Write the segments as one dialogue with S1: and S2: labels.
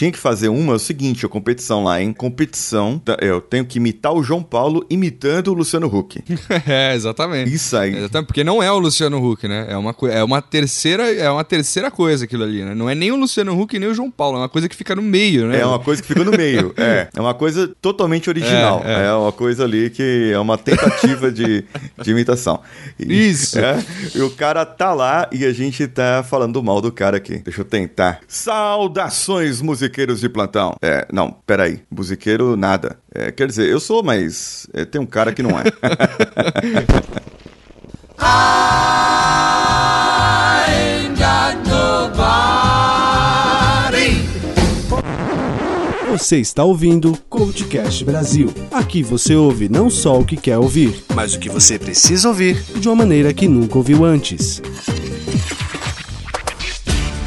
S1: tinha que fazer uma, é o seguinte, a competição lá, hein? Competição, tá, eu tenho que imitar o João Paulo imitando o Luciano Huck.
S2: é, exatamente.
S1: Isso aí.
S2: Exatamente, porque não é o Luciano Huck, né? É uma, é uma terceira, é uma terceira coisa aquilo ali, né? Não é nem o Luciano Huck nem o João Paulo, é uma coisa que fica no meio, né?
S1: É uma coisa que fica no meio, é. É uma coisa totalmente original. É, é. é uma coisa ali que é uma tentativa de, de imitação.
S2: E, Isso.
S1: É, e o cara tá lá e a gente tá falando mal do cara aqui. Deixa eu tentar. Saudações, musiqueiros de plantão. É, não, peraí. Musiqueiro, nada. É, quer dizer, eu sou, mas é, tem um cara que não é.
S3: Você está ouvindo Coachcast Brasil. Aqui você ouve não só o que quer ouvir, mas o que você precisa ouvir de uma maneira que nunca ouviu antes.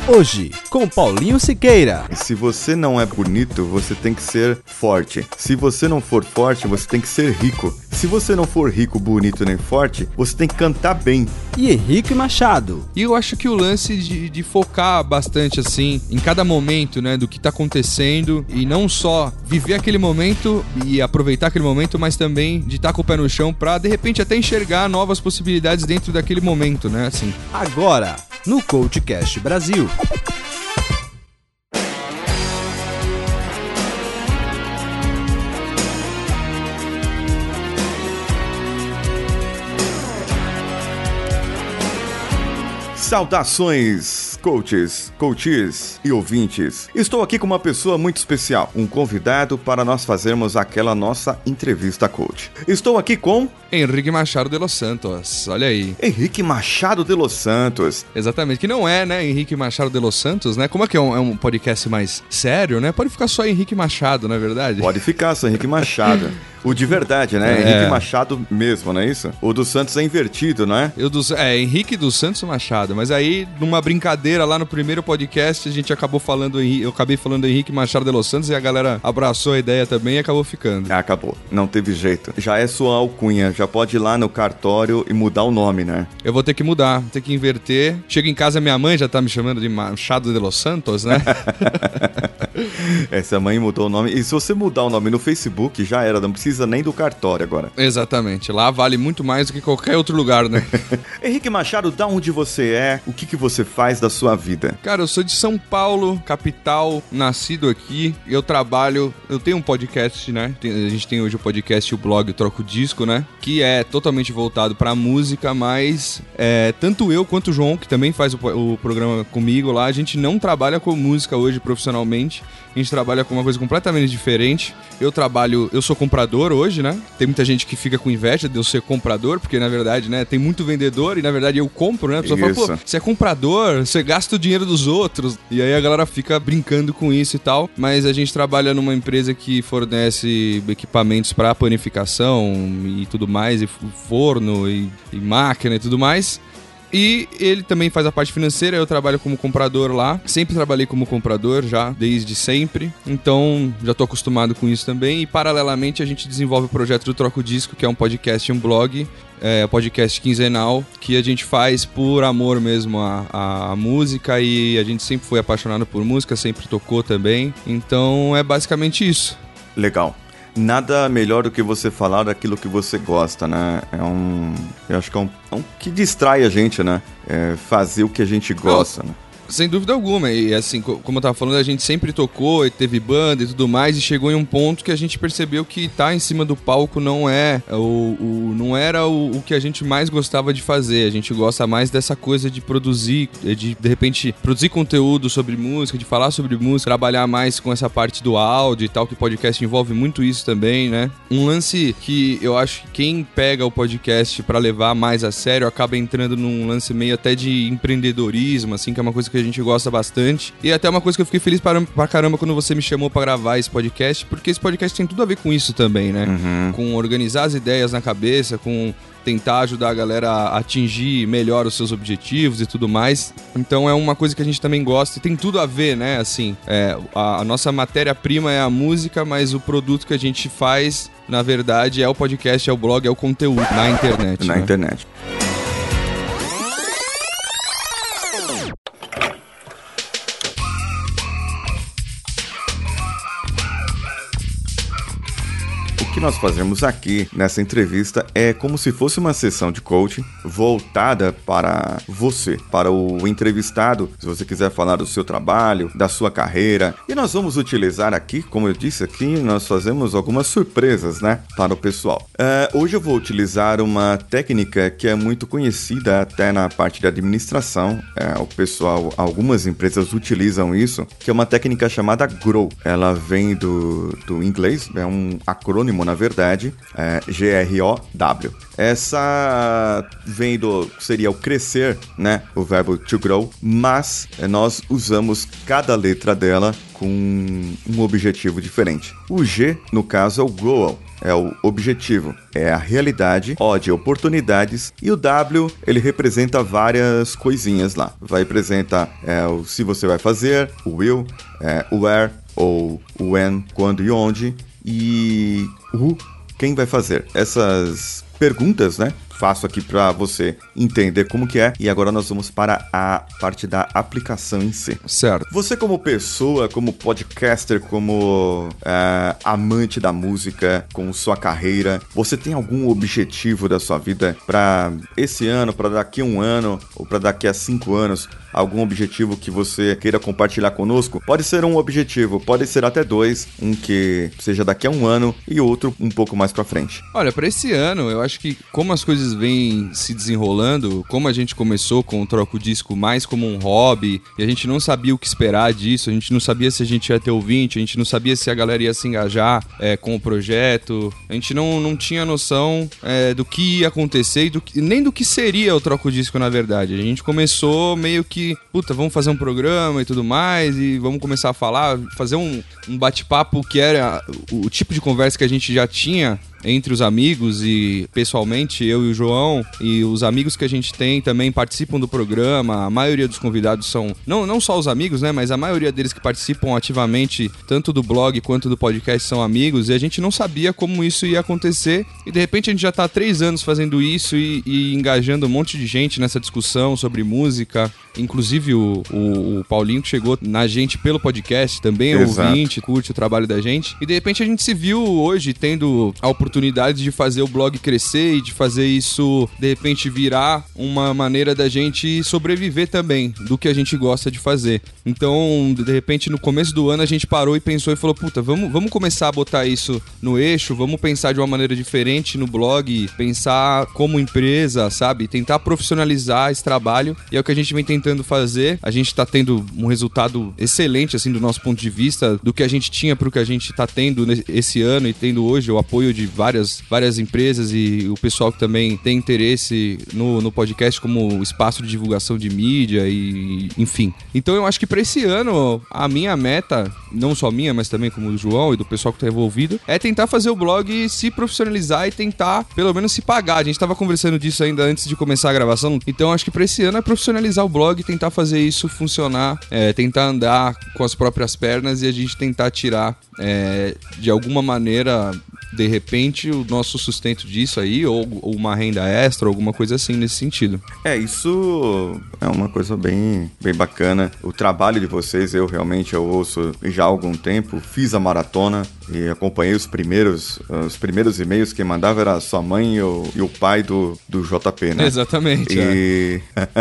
S3: Hoje, com Paulinho Siqueira.
S1: Se você não é bonito, você tem que ser forte. Se você não for forte, você tem que ser rico. Se você não for rico, bonito nem forte, você tem que cantar bem.
S3: E Henrique Machado.
S2: E eu acho que o lance de, de focar bastante assim em cada momento, né, do que tá acontecendo e não só viver aquele momento e aproveitar aquele momento, mas também de estar tá com o pé no chão pra de repente até enxergar novas possibilidades dentro daquele momento, né, assim.
S3: Agora, no Coachcast Brasil.
S1: Saudações, coaches, coaches e ouvintes. Estou aqui com uma pessoa muito especial, um convidado para nós fazermos aquela nossa entrevista coach. Estou aqui com
S2: Henrique Machado de Los Santos. Olha aí.
S1: Henrique Machado de Los Santos.
S2: Exatamente, que não é, né, Henrique Machado de Los Santos, né? Como é que é um, é um podcast mais sério, né? Pode ficar só Henrique Machado, não é verdade?
S1: Pode ficar só Henrique Machado. O de verdade, né? É. Henrique Machado mesmo, não é isso? O do Santos é invertido, não é?
S2: Eu do, é, Henrique dos Santos Machado. Mas aí, numa brincadeira lá no primeiro podcast, a gente acabou falando, eu acabei falando Henrique Machado de Los Santos e a galera abraçou a ideia também e acabou ficando.
S1: Ah, acabou. Não teve jeito. Já é sua alcunha, já pode ir lá no cartório e mudar o nome, né?
S2: Eu vou ter que mudar, ter que inverter. Chega em casa, minha mãe já tá me chamando de Machado de Los Santos, né?
S1: Essa mãe mudou o nome. E se você mudar o nome no Facebook, já era, não precisa nem do cartório agora.
S2: Exatamente. Lá vale muito mais do que qualquer outro lugar, né?
S1: Henrique Machado, da onde você é? O que, que você faz da sua vida?
S2: Cara, eu sou de São Paulo, capital, nascido aqui. Eu trabalho, eu tenho um podcast, né? a gente tem hoje o podcast e o blog Troco Disco, né? Que é totalmente voltado pra música, mas é, tanto eu quanto o João, que também faz o, o programa comigo lá, a gente não trabalha com música hoje profissionalmente. A gente trabalha com uma coisa completamente diferente. Eu trabalho, eu sou comprador hoje, né? Tem muita gente que fica com inveja de eu ser comprador, porque na verdade, né, tem muito vendedor e na verdade eu compro, né? A pessoa isso. fala, pô, você é comprador, você gasta o dinheiro dos outros. E aí a galera fica brincando com isso e tal. Mas a gente trabalha numa empresa que fornece equipamentos para panificação e tudo mais, e forno e, e máquina e tudo mais. E ele também faz a parte financeira, eu trabalho como comprador lá. Sempre trabalhei como comprador já, desde sempre. Então, já tô acostumado com isso também. E paralelamente a gente desenvolve o projeto do Troco Disco, que é um podcast e um blog. É podcast quinzenal que a gente faz por amor mesmo à, à música e a gente sempre foi apaixonado por música, sempre tocou também. Então é basicamente isso.
S1: Legal nada melhor do que você falar daquilo que você gosta, né? É um. Eu acho que é um, é um que distrai a gente, né? É fazer o que a gente gosta, né?
S2: Sem dúvida alguma. E assim, como eu tava falando, a gente sempre tocou e teve banda e tudo mais, e chegou em um ponto que a gente percebeu que tá em cima do palco não é o, o não era o, o, que a gente mais gostava de fazer. A gente gosta mais dessa coisa de produzir, de de repente produzir conteúdo sobre música, de falar sobre música, trabalhar mais com essa parte do áudio e tal, que o podcast envolve muito isso também, né? Um lance que eu acho que quem pega o podcast para levar mais a sério acaba entrando num lance meio até de empreendedorismo, assim, que é uma coisa que a gente gosta bastante. E até uma coisa que eu fiquei feliz pra, pra caramba quando você me chamou para gravar esse podcast, porque esse podcast tem tudo a ver com isso também, né? Uhum. Com organizar as ideias na cabeça, com tentar ajudar a galera a atingir melhor os seus objetivos e tudo mais. Então é uma coisa que a gente também gosta e tem tudo a ver, né? Assim, é, a, a nossa matéria-prima é a música, mas o produto que a gente faz, na verdade, é o podcast, é o blog, é o conteúdo na internet.
S1: Na
S2: né?
S1: internet. Nós fazemos aqui nessa entrevista é como se fosse uma sessão de coaching voltada para você, para o entrevistado, se você quiser falar do seu trabalho, da sua carreira. E nós vamos utilizar aqui, como eu disse aqui, nós fazemos algumas surpresas, né, para o pessoal. Uh, hoje eu vou utilizar uma técnica que é muito conhecida até na parte de administração. É, o pessoal, algumas empresas utilizam isso, que é uma técnica chamada GROW. Ela vem do, do inglês, é um acrônimo na verdade, é G-R-O-W. Essa vem do seria o crescer, né? O verbo to grow, mas nós usamos cada letra dela com um objetivo diferente. O G, no caso, é o goal, é o objetivo, é a realidade, O de oportunidades e o W ele representa várias coisinhas lá. Vai representar é, o se você vai fazer, o will, é, o where ou o when, quando e onde e o quem vai fazer. Essas perguntas, né? Faço aqui para você entender como que é. E agora nós vamos para a parte da aplicação em si.
S2: Certo.
S1: Você como pessoa, como podcaster, como é, amante da música, com sua carreira, você tem algum objetivo da sua vida para esse ano, para daqui a um ano ou para daqui a cinco anos? Algum objetivo que você queira compartilhar conosco, pode ser um objetivo, pode ser até dois, um que seja daqui a um ano e outro um pouco mais para frente.
S2: Olha, para esse ano, eu acho que como as coisas vêm se desenrolando, como a gente começou com o troco disco mais como um hobby, e a gente não sabia o que esperar disso, a gente não sabia se a gente ia ter ouvinte, a gente não sabia se a galera ia se engajar é, com o projeto, a gente não, não tinha noção é, do que ia acontecer e do que, nem do que seria o troco disco na verdade. A gente começou meio que puta, vamos fazer um programa e tudo mais, e vamos começar a falar, fazer um, um bate-papo que era o, o tipo de conversa que a gente já tinha entre os amigos e pessoalmente eu e o João e os amigos que a gente tem também participam do programa. A maioria dos convidados são não, não só os amigos, né, mas a maioria deles que participam ativamente tanto do blog quanto do podcast são amigos e a gente não sabia como isso ia acontecer e de repente a gente já está há três anos fazendo isso e, e, engajando um monte de gente nessa discussão sobre música. Inclusive o, o, o Paulinho que chegou na gente pelo podcast também é ouvinte, curte o trabalho da gente e de repente a gente se viu hoje tendo a oportunidade oportunidade de fazer o blog crescer e de fazer isso de repente virar uma maneira da gente sobreviver também do que a gente gosta de fazer. Então, de repente, no começo do ano a gente parou e pensou e falou: puta, vamos, vamos começar a botar isso no eixo, vamos pensar de uma maneira diferente no blog, pensar como empresa, sabe? Tentar profissionalizar esse trabalho e é o que a gente vem tentando fazer. A gente tá tendo um resultado excelente, assim, do nosso ponto de vista, do que a gente tinha pro que a gente tá tendo esse ano e tendo hoje, o apoio de várias, várias empresas e o pessoal que também tem interesse no, no podcast como espaço de divulgação de mídia e enfim. Então eu acho que para esse ano, a minha meta, não só minha, mas também como do João e do pessoal que tá envolvido, é tentar fazer o blog se profissionalizar e tentar pelo menos se pagar. A gente tava conversando disso ainda antes de começar a gravação. Então acho que para esse ano é profissionalizar o blog, tentar fazer isso funcionar, é, tentar andar com as próprias pernas e a gente tentar tirar é, de alguma maneira de repente o nosso sustento disso aí, ou, ou, uma renda extra, alguma coisa assim nesse sentido.
S1: É, isso é uma coisa bem, bem bacana. O trabalho de vocês, eu realmente eu ouço já há algum tempo, fiz a maratona e acompanhei os primeiros os primeiros e-mails que mandava era a sua mãe e o, e o pai do, do JP, né?
S2: Exatamente.
S1: E, é.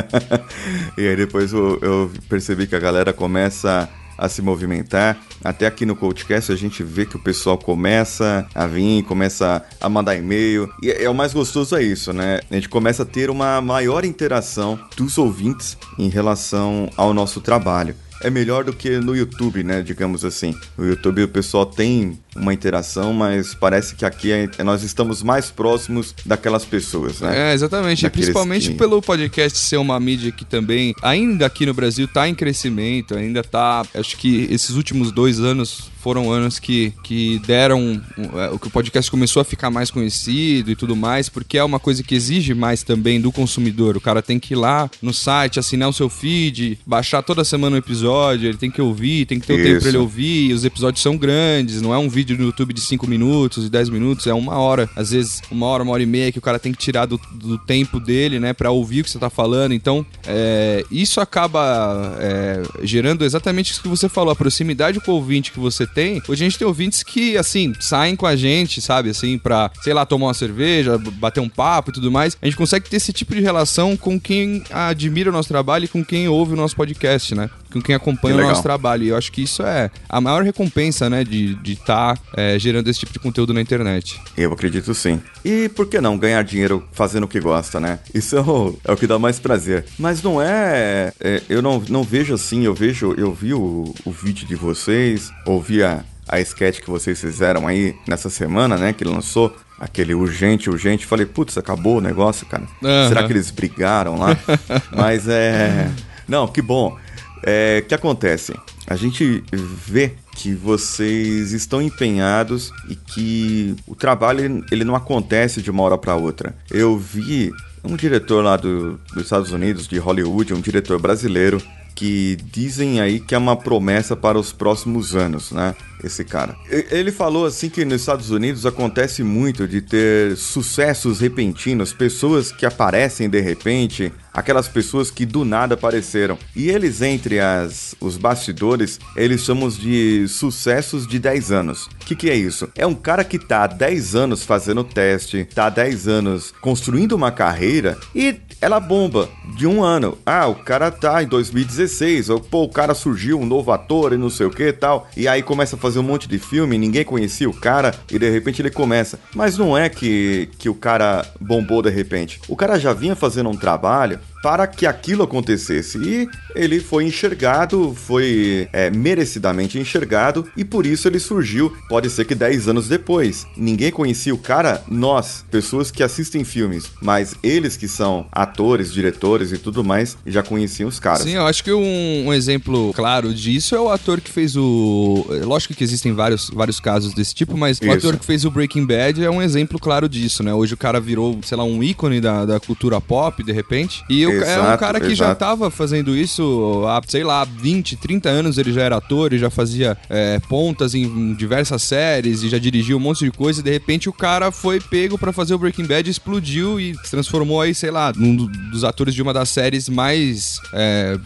S1: e aí depois eu, eu percebi que a galera começa a se movimentar. Até aqui no Coachcast a gente vê que o pessoal começa a vir, começa a mandar e-mail. E é, é o mais gostoso é isso, né? A gente começa a ter uma maior interação dos ouvintes em relação ao nosso trabalho é melhor do que no YouTube, né? Digamos assim. No YouTube o pessoal tem uma interação, mas parece que aqui é, nós estamos mais próximos daquelas pessoas, né?
S2: É, exatamente. Daqueles Principalmente que... pelo podcast ser uma mídia que também, ainda aqui no Brasil, está em crescimento, ainda está. Acho que esses últimos dois anos foram anos que, que deram. É, o que o podcast começou a ficar mais conhecido e tudo mais, porque é uma coisa que exige mais também do consumidor. O cara tem que ir lá no site, assinar o seu feed, baixar toda semana o episódio episódio, ele tem que ouvir, tem que ter o tempo pra ele ouvir, os episódios são grandes, não é um vídeo no YouTube de 5 minutos e 10 minutos, é uma hora, às vezes uma hora, uma hora e meia que o cara tem que tirar do, do tempo dele, né, pra ouvir o que você tá falando. Então, é, isso acaba é, gerando exatamente isso que você falou, a proximidade com o ouvinte que você tem. Hoje a gente tem ouvintes que, assim, saem com a gente, sabe, assim, pra, sei lá, tomar uma cerveja, bater um papo e tudo mais. A gente consegue ter esse tipo de relação com quem admira o nosso trabalho e com quem ouve o nosso podcast, né? Com quem acompanha que o nosso trabalho. E eu acho que isso é a maior recompensa, né, de estar tá, é, gerando esse tipo de conteúdo na internet.
S1: Eu acredito sim. E por que não ganhar dinheiro fazendo o que gosta, né? Isso é o, é o que dá mais prazer. Mas não é, é. eu não, não vejo assim, eu vejo, eu vi o, o vídeo de vocês, ouvi a, a sketch que vocês fizeram aí nessa semana, né? Que lançou aquele urgente, urgente. Falei, putz, acabou o negócio, cara. Uhum. Será que eles brigaram lá? Mas é. Não, que bom. É, que acontece? A gente vê que vocês estão empenhados e que o trabalho ele não acontece de uma hora para outra. Eu vi um diretor lá do, dos Estados Unidos, de Hollywood, um diretor brasileiro, que dizem aí que é uma promessa para os próximos anos, né? Esse cara. Ele falou assim que nos Estados Unidos acontece muito de ter sucessos repentinos, pessoas que aparecem de repente, aquelas pessoas que do nada apareceram. E eles entre as os bastidores, eles chamam de sucessos de 10 anos. O que, que é isso? É um cara que tá há 10 anos fazendo teste, tá há 10 anos construindo uma carreira e ela bomba de um ano. Ah, o cara tá em 2016, ou pô, o cara surgiu um novo ator e não sei o que e tal. E aí começa a fazer um monte de filme, ninguém conhecia o cara e de repente ele começa. Mas não é que, que o cara bombou de repente. O cara já vinha fazendo um trabalho para que aquilo acontecesse. E ele foi enxergado, foi é, merecidamente enxergado, e por isso ele surgiu, pode ser que 10 anos depois. Ninguém conhecia o cara, nós, pessoas que assistem filmes, mas eles que são atores, diretores e tudo mais, já conheciam os caras.
S2: Sim, eu acho que um, um exemplo claro disso é o ator que fez o. Lógico que existem vários, vários casos desse tipo, mas isso. o ator que fez o Breaking Bad é um exemplo claro disso, né? Hoje o cara virou, sei lá, um ícone da, da cultura pop, de repente, e o Exato, é um cara que exato. já tava fazendo isso há, sei lá, 20, 30 anos ele já era ator e já fazia é, pontas em diversas séries e já dirigiu um monte de coisa e de repente o cara foi pego para fazer o Breaking Bad, explodiu e se transformou aí, sei lá, num dos atores de uma das séries mais, é,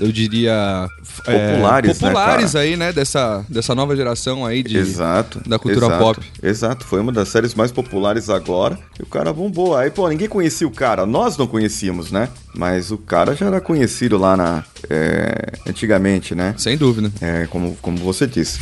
S2: eu diria...
S1: É, populares,
S2: populares
S1: né,
S2: aí, né, dessa, dessa nova geração aí de,
S1: exato,
S2: da cultura
S1: exato,
S2: pop.
S1: Exato, foi uma das séries mais populares agora e o cara bombou. Aí, pô, ninguém conhecia o cara, nós não conhecíamos, né? Mas o cara já era conhecido lá na, é, antigamente, né?
S2: Sem dúvida.
S1: É, como, como você disse.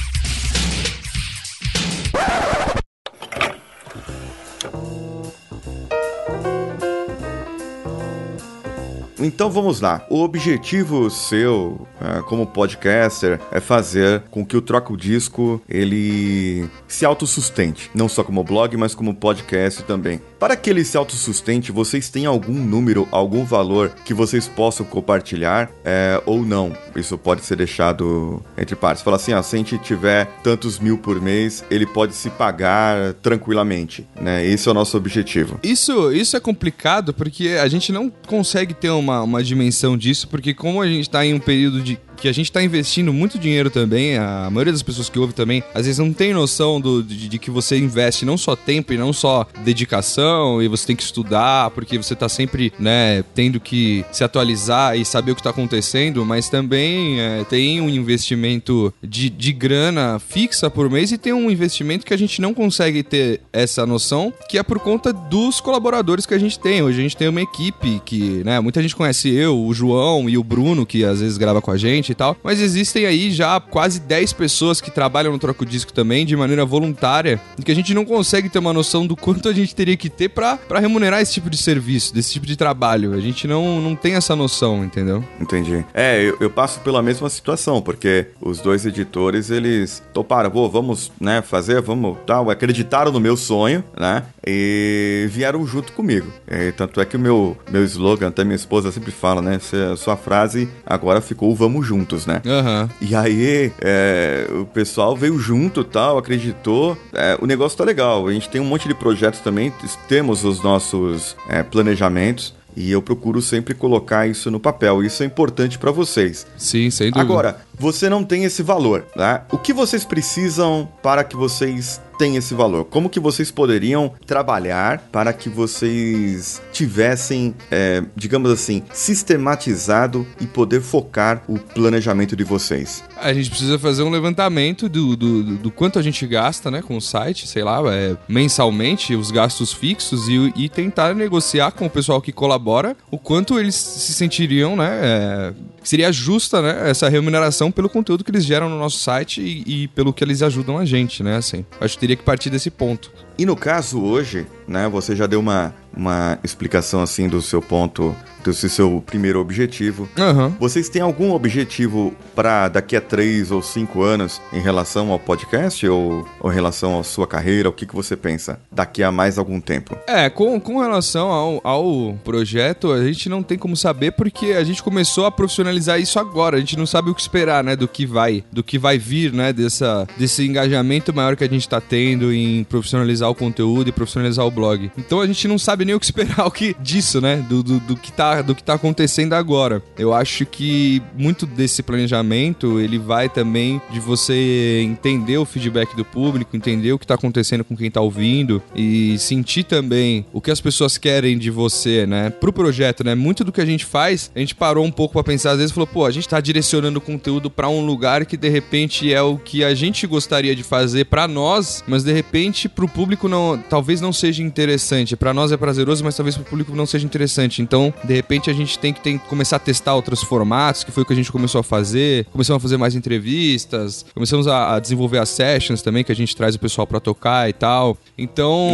S1: Então vamos lá. O objetivo seu, é, como podcaster, é fazer com que o Troca o Disco ele se autossustente, não só como blog, mas como podcast também. Para que ele se autossustente, vocês têm algum número, algum valor que vocês possam compartilhar é, ou não? Isso pode ser deixado entre partes. Fala assim, se a gente tiver tantos mil por mês, ele pode se pagar tranquilamente, né? Esse é o nosso objetivo.
S2: Isso, isso é complicado porque a gente não consegue ter uma, uma dimensão disso, porque como a gente está em um período de que a gente está investindo muito dinheiro também, a maioria das pessoas que ouvem também, às vezes não tem noção do, de, de, que você investe não só tempo e não só dedicação, e você tem que estudar, porque você está sempre, né, tendo que se atualizar e saber o que está acontecendo, mas também é, tem um investimento de, de grana fixa por mês e tem um investimento que a gente não consegue ter essa noção, que é por conta dos colaboradores que a gente tem. Hoje a gente tem uma equipe que, né, muita gente conhece eu, o João e o Bruno, que às vezes grava com a gente, e tal. Mas existem aí já quase 10 pessoas que trabalham no Troco Disco também, de maneira voluntária, que a gente não consegue ter uma noção do quanto a gente teria que ter para remunerar esse tipo de serviço, desse tipo de trabalho. A gente não, não tem essa noção, entendeu?
S1: Entendi. É, eu, eu passo pela mesma situação, porque os dois editores, eles toparam, pô, vamos, né, fazer, vamos, tal, acreditaram no meu sonho, né, e vieram junto comigo. E, tanto é que o meu, meu slogan, até minha esposa sempre fala, né, sua frase agora ficou vamos junto juntos, né?
S2: Uhum.
S1: E aí, é, o pessoal veio junto tal, acreditou. É, o negócio tá legal. A gente tem um monte de projetos também, temos os nossos é, planejamentos. E eu procuro sempre colocar isso no papel. Isso é importante para vocês.
S2: Sim, sem dúvida.
S1: Agora, você não tem esse valor, né? O que vocês precisam para que vocês tenham esse valor? Como que vocês poderiam trabalhar para que vocês tivessem, é, digamos assim, sistematizado e poder focar o planejamento de vocês?
S2: A gente precisa fazer um levantamento do, do, do quanto a gente gasta, né, com o site, sei lá, é, mensalmente, os gastos fixos e, e, tentar negociar com o pessoal que colabora o quanto eles se sentiriam, né, é, seria justa, né, essa remuneração pelo conteúdo que eles geram no nosso site e, e pelo que eles ajudam a gente, né, assim. Acho que teria que partir desse ponto.
S1: E no caso hoje, né, você já deu uma, uma explicação assim do seu ponto, do seu primeiro objetivo.
S2: Uhum.
S1: Vocês têm algum objetivo para daqui a três ou cinco anos em relação ao podcast ou, ou em relação à sua carreira? O que, que você pensa daqui a mais algum tempo?
S2: É, com, com relação ao, ao projeto, a gente não tem como saber porque a gente começou a profissionalizar isso agora. A gente não sabe o que esperar, né, do que vai, do que vai vir, né, dessa, desse engajamento maior que a gente está tendo em profissionalizar o conteúdo e profissionalizar o blog. Então a gente não sabe nem o que esperar o que disso, né? Do, do, do, que tá, do que tá acontecendo agora. Eu acho que muito desse planejamento ele vai também de você entender o feedback do público, entender o que tá acontecendo com quem tá ouvindo e sentir também o que as pessoas querem de você, né? Pro projeto, né? Muito do que a gente faz, a gente parou um pouco para pensar, às vezes falou, pô, a gente tá direcionando conteúdo para um lugar que de repente é o que a gente gostaria de fazer para nós, mas de repente pro público não, talvez não seja interessante. Para nós é prazeroso, mas talvez para o público não seja interessante. Então, de repente, a gente tem que, tem que começar a testar outros formatos, que foi o que a gente começou a fazer. Começamos a fazer mais entrevistas, começamos a, a desenvolver as sessions também, que a gente traz o pessoal para tocar e tal. Então.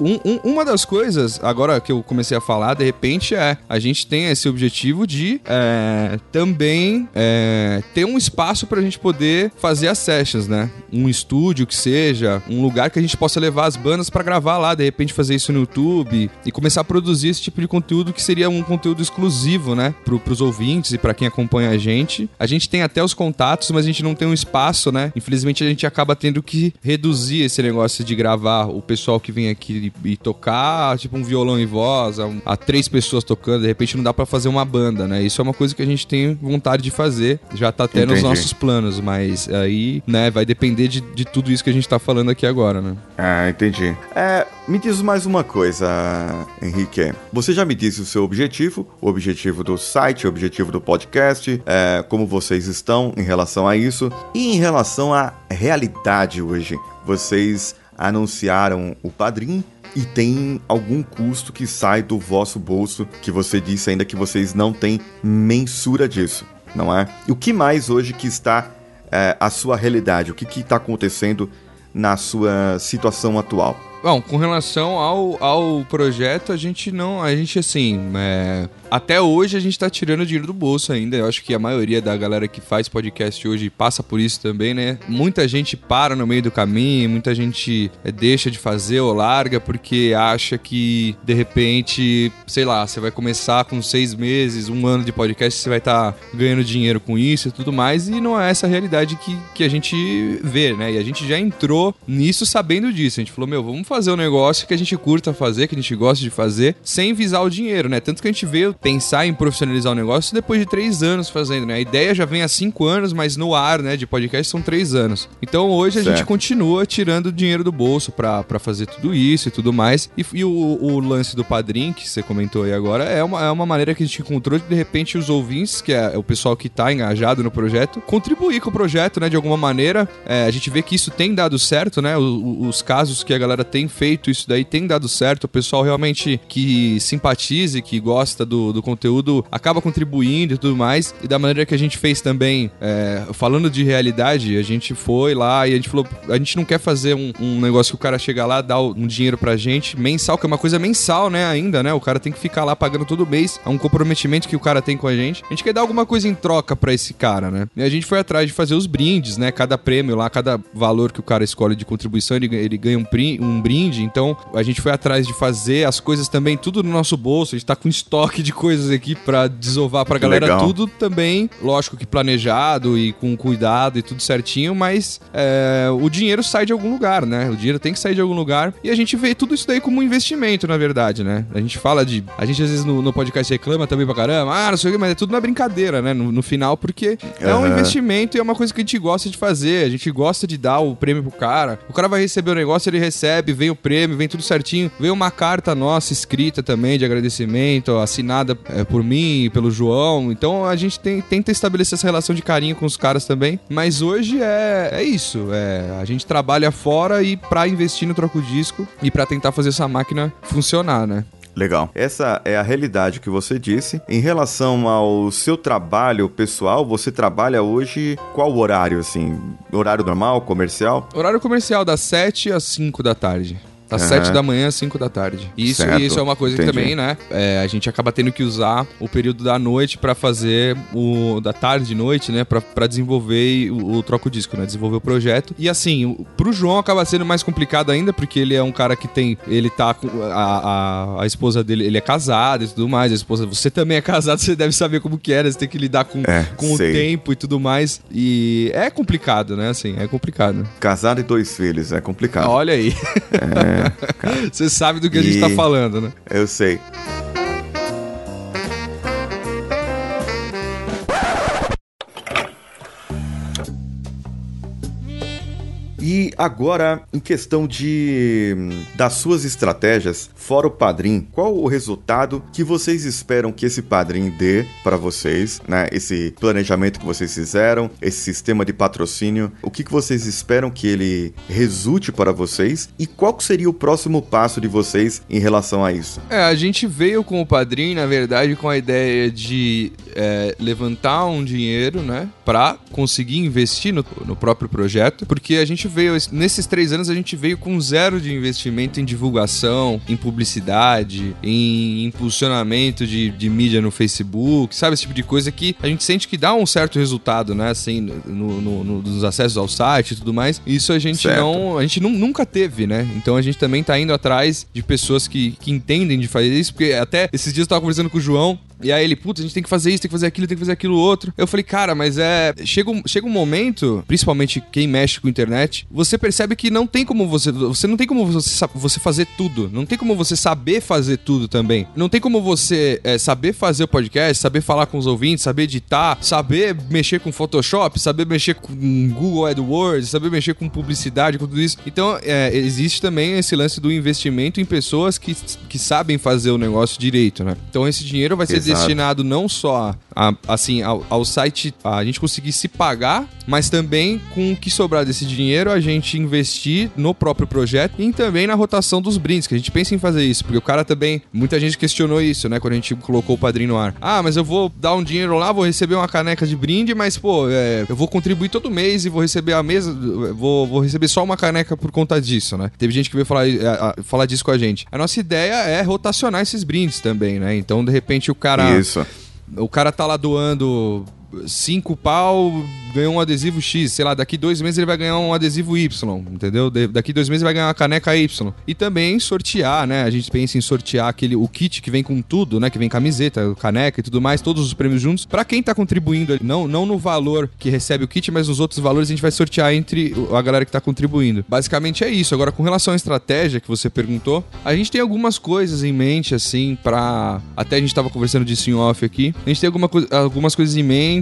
S2: Um, um, uma das coisas, agora que eu comecei a falar, de repente, é a gente tem esse objetivo de é, também é, ter um espaço para a gente poder fazer as sessions, né? Um estúdio que seja, um lugar que a gente possa levar as bandas para gravar lá, de repente fazer isso no YouTube e começar a produzir esse tipo de conteúdo que seria um conteúdo exclusivo, né, pro, pros ouvintes e para quem acompanha a gente. A gente tem até os contatos, mas a gente não tem um espaço, né? Infelizmente a gente acaba tendo que reduzir esse negócio de gravar o pessoal que vem aqui e, e tocar, tipo um violão e voz, a, a, três pessoas tocando, de repente não dá para fazer uma banda, né? Isso é uma coisa que a gente tem vontade de fazer, já tá até Entendi. nos nossos planos, mas aí, né, vai depender de, de tudo isso que a gente tá falando aqui agora, né?
S1: Ah, entendi. É, me diz mais uma coisa, Henrique. Você já me disse o seu objetivo, o objetivo do site, o objetivo do podcast, é, como vocês estão em relação a isso e em relação à realidade hoje. Vocês anunciaram o Padrim e tem algum custo que sai do vosso bolso que você disse ainda que vocês não têm mensura disso, não é? E o que mais hoje que está é, a sua realidade? O que está acontecendo na sua situação atual?
S2: Bom, com relação ao, ao projeto, a gente não. A gente, assim. É, até hoje a gente tá tirando dinheiro do bolso ainda. Eu acho que a maioria da galera que faz podcast hoje passa por isso também, né? Muita gente para no meio do caminho, muita gente é, deixa de fazer ou larga porque acha que de repente, sei lá, você vai começar com seis meses, um ano de podcast, você vai estar tá ganhando dinheiro com isso e tudo mais. E não é essa a realidade que, que a gente vê, né? E a gente já entrou nisso sabendo disso. A gente falou, meu, vamos fazer um negócio que a gente curta fazer, que a gente gosta de fazer, sem visar o dinheiro, né? Tanto que a gente veio pensar em profissionalizar o negócio depois de três anos fazendo, né? A ideia já vem há cinco anos, mas no ar, né, de podcast são três anos. Então hoje a certo. gente continua tirando dinheiro do bolso para fazer tudo isso e tudo mais. E, e o, o, lance do padrinho, que você comentou aí agora, é uma, é uma maneira que a gente encontrou de, de repente, os ouvintes, que é o pessoal que tá engajado no projeto, contribuir com o projeto, né, de alguma maneira. É, a gente vê que isso tem dado certo, né? Os, os casos que a galera tem feito isso daí tem dado certo. O pessoal realmente que simpatize, que gosta do do, conteúdo acaba contribuindo e tudo mais. E da maneira que a gente fez também, é, falando de realidade, a gente foi lá e a gente falou: a gente não quer fazer um, um negócio que o cara chega lá, dá um dinheiro pra gente, mensal, que é uma coisa mensal, né? Ainda, né? O cara tem que ficar lá pagando todo mês. É um comprometimento que o cara tem com a gente. A gente quer dar alguma coisa em troca pra esse cara, né? E a gente foi atrás de fazer os brindes, né? Cada prêmio lá, cada valor que o cara escolhe de contribuição, ele, ele ganha um, um brinde, então a gente foi atrás de fazer as coisas também, tudo no nosso bolso. A gente tá com estoque de coisas aqui pra desovar pra galera,
S1: Legal.
S2: tudo também, lógico que planejado e com cuidado e tudo certinho, mas é, o dinheiro sai de algum lugar, né? O dinheiro tem que sair de algum lugar e a gente vê tudo isso daí como um investimento, na verdade, né? A gente fala de. A gente às vezes no, no podcast reclama também pra caramba, ah, não sei o que, mas é tudo na brincadeira, né? No, no final, porque é um investimento e é uma coisa que a gente gosta de fazer. A gente gosta de dar o prêmio pro cara. O cara vai receber o negócio, ele recebe, vem o prêmio, vem tudo certinho. Vem uma carta nossa escrita também de agradecimento, assinada é, por mim e pelo João. Então a gente tem- tenta estabelecer essa relação de carinho com os caras também. Mas hoje é, é isso. É, a gente trabalha fora e pra investir no troco disco e pra tentar fazer essa máquina funcionar, né?
S1: Legal. Essa é a realidade que você disse. Em relação ao seu trabalho pessoal, você trabalha hoje qual horário, assim? Horário normal, comercial?
S2: Horário comercial das 7 às 5 da tarde. Das
S1: Aham.
S2: 7 da manhã às 5 da tarde. E isso,
S1: Certo,
S2: isso é uma coisa
S1: entendi.
S2: que também, né? é, a gente acaba tendo que usar o período da noite pra fazer o. da tarde e noite, né? Pra, pra desenvolver o, o troco disco, né? Desenvolver o projeto. E assim, pro João acaba sendo mais complicado ainda, porque ele é um cara que tem. Ele tá com. A, a, a esposa dele, ele é casado e tudo mais. A esposa. Você também é casado, você deve saber como que era. Você tem que lidar com,
S1: É,
S2: com o tempo e tudo mais. E é complicado, né? Assim, é complicado.
S1: Casado e dois filhos, é complicado.
S2: Olha aí. Você sabe do que a gente tá
S1: E-
S2: falando, né?
S1: Eu sei. E agora, em questão de das suas estratégias, fora o padrim, qual o resultado que vocês esperam que esse padrim dê para vocês, né? Esse planejamento que vocês fizeram, esse sistema de patrocínio, o que, que vocês esperam que ele resulte para vocês e qual seria o próximo passo de vocês em relação a isso?
S2: É, a gente veio com o padrinho, na verdade, com a ideia de é, levantar um dinheiro, né? Pra conseguir investir no, no próprio projeto. Porque a gente veio, nesses três anos, a gente veio com zero de investimento em divulgação, em publicidade, em impulsionamento de, de mídia no Facebook, sabe? Esse tipo de coisa que a gente sente que dá um certo resultado, né? Assim, no, no- no- nos acessos ao site e tudo mais. Isso a gente
S1: Certo.
S2: não a gente nu- nunca teve, né? Então a gente também tá indo atrás de pessoas que, que entendem de fazer isso, porque até esses dias eu tava conversando com o João, e aí ele, putz, a gente tem que fazer isso, tem que fazer aquilo, tem que fazer aquilo outro. Eu falei, cara, mas é. Chega um, chega um momento, principalmente quem mexe com internet, você percebe que não tem como você. Você não tem como você, você fazer tudo. Não tem como você saber fazer tudo também. Não tem como você é, saber fazer o podcast, saber falar com os ouvintes, saber editar, saber mexer com Photoshop, saber mexer com Google AdWords, saber mexer com publicidade, com tudo isso. Então, é, existe também esse lance do investimento em pessoas que, que sabem fazer o negócio direito, né? Então, esse dinheiro vai ser. Destinado não só a, assim ao, ao site a gente conseguir se pagar, mas também com o que sobrar desse dinheiro a gente investir no próprio projeto e também na rotação dos brindes, que a gente pensa em fazer isso, porque o cara também, muita gente questionou isso, né, quando a gente colocou o padrinho no ar. Ah, mas eu vou dar um dinheiro lá, vou receber uma caneca de brinde, mas pô, é, eu vou contribuir todo mês e vou receber a mesa, vou, vou receber só uma caneca por conta disso, né? Teve gente que veio falar, é, a- falar disso com a gente. A nossa ideia é rotacionar esses brindes também, né? Então, de repente, o cara
S1: Isso.
S2: o cara tá lá doando cinco pau, ganhou um adesivo X, sei lá, daqui dois meses ele vai ganhar um adesivo Y, entendeu? De- daqui dois meses ele vai ganhar uma caneca Y. E também sortear, né? A gente pensa em sortear aquele, o kit que vem com tudo, né? Que vem camiseta, caneca e tudo mais, todos os prêmios juntos, pra quem tá contribuindo, não, não no valor que recebe o kit, mas nos outros valores a gente vai sortear entre a galera que tá contribuindo. Basicamente é isso. Agora, com relação à estratégia que você perguntou, a gente tem algumas coisas em mente, assim, pra. Até a gente tava conversando disso em off aqui. A gente tem alguma coi- algumas coisas em mente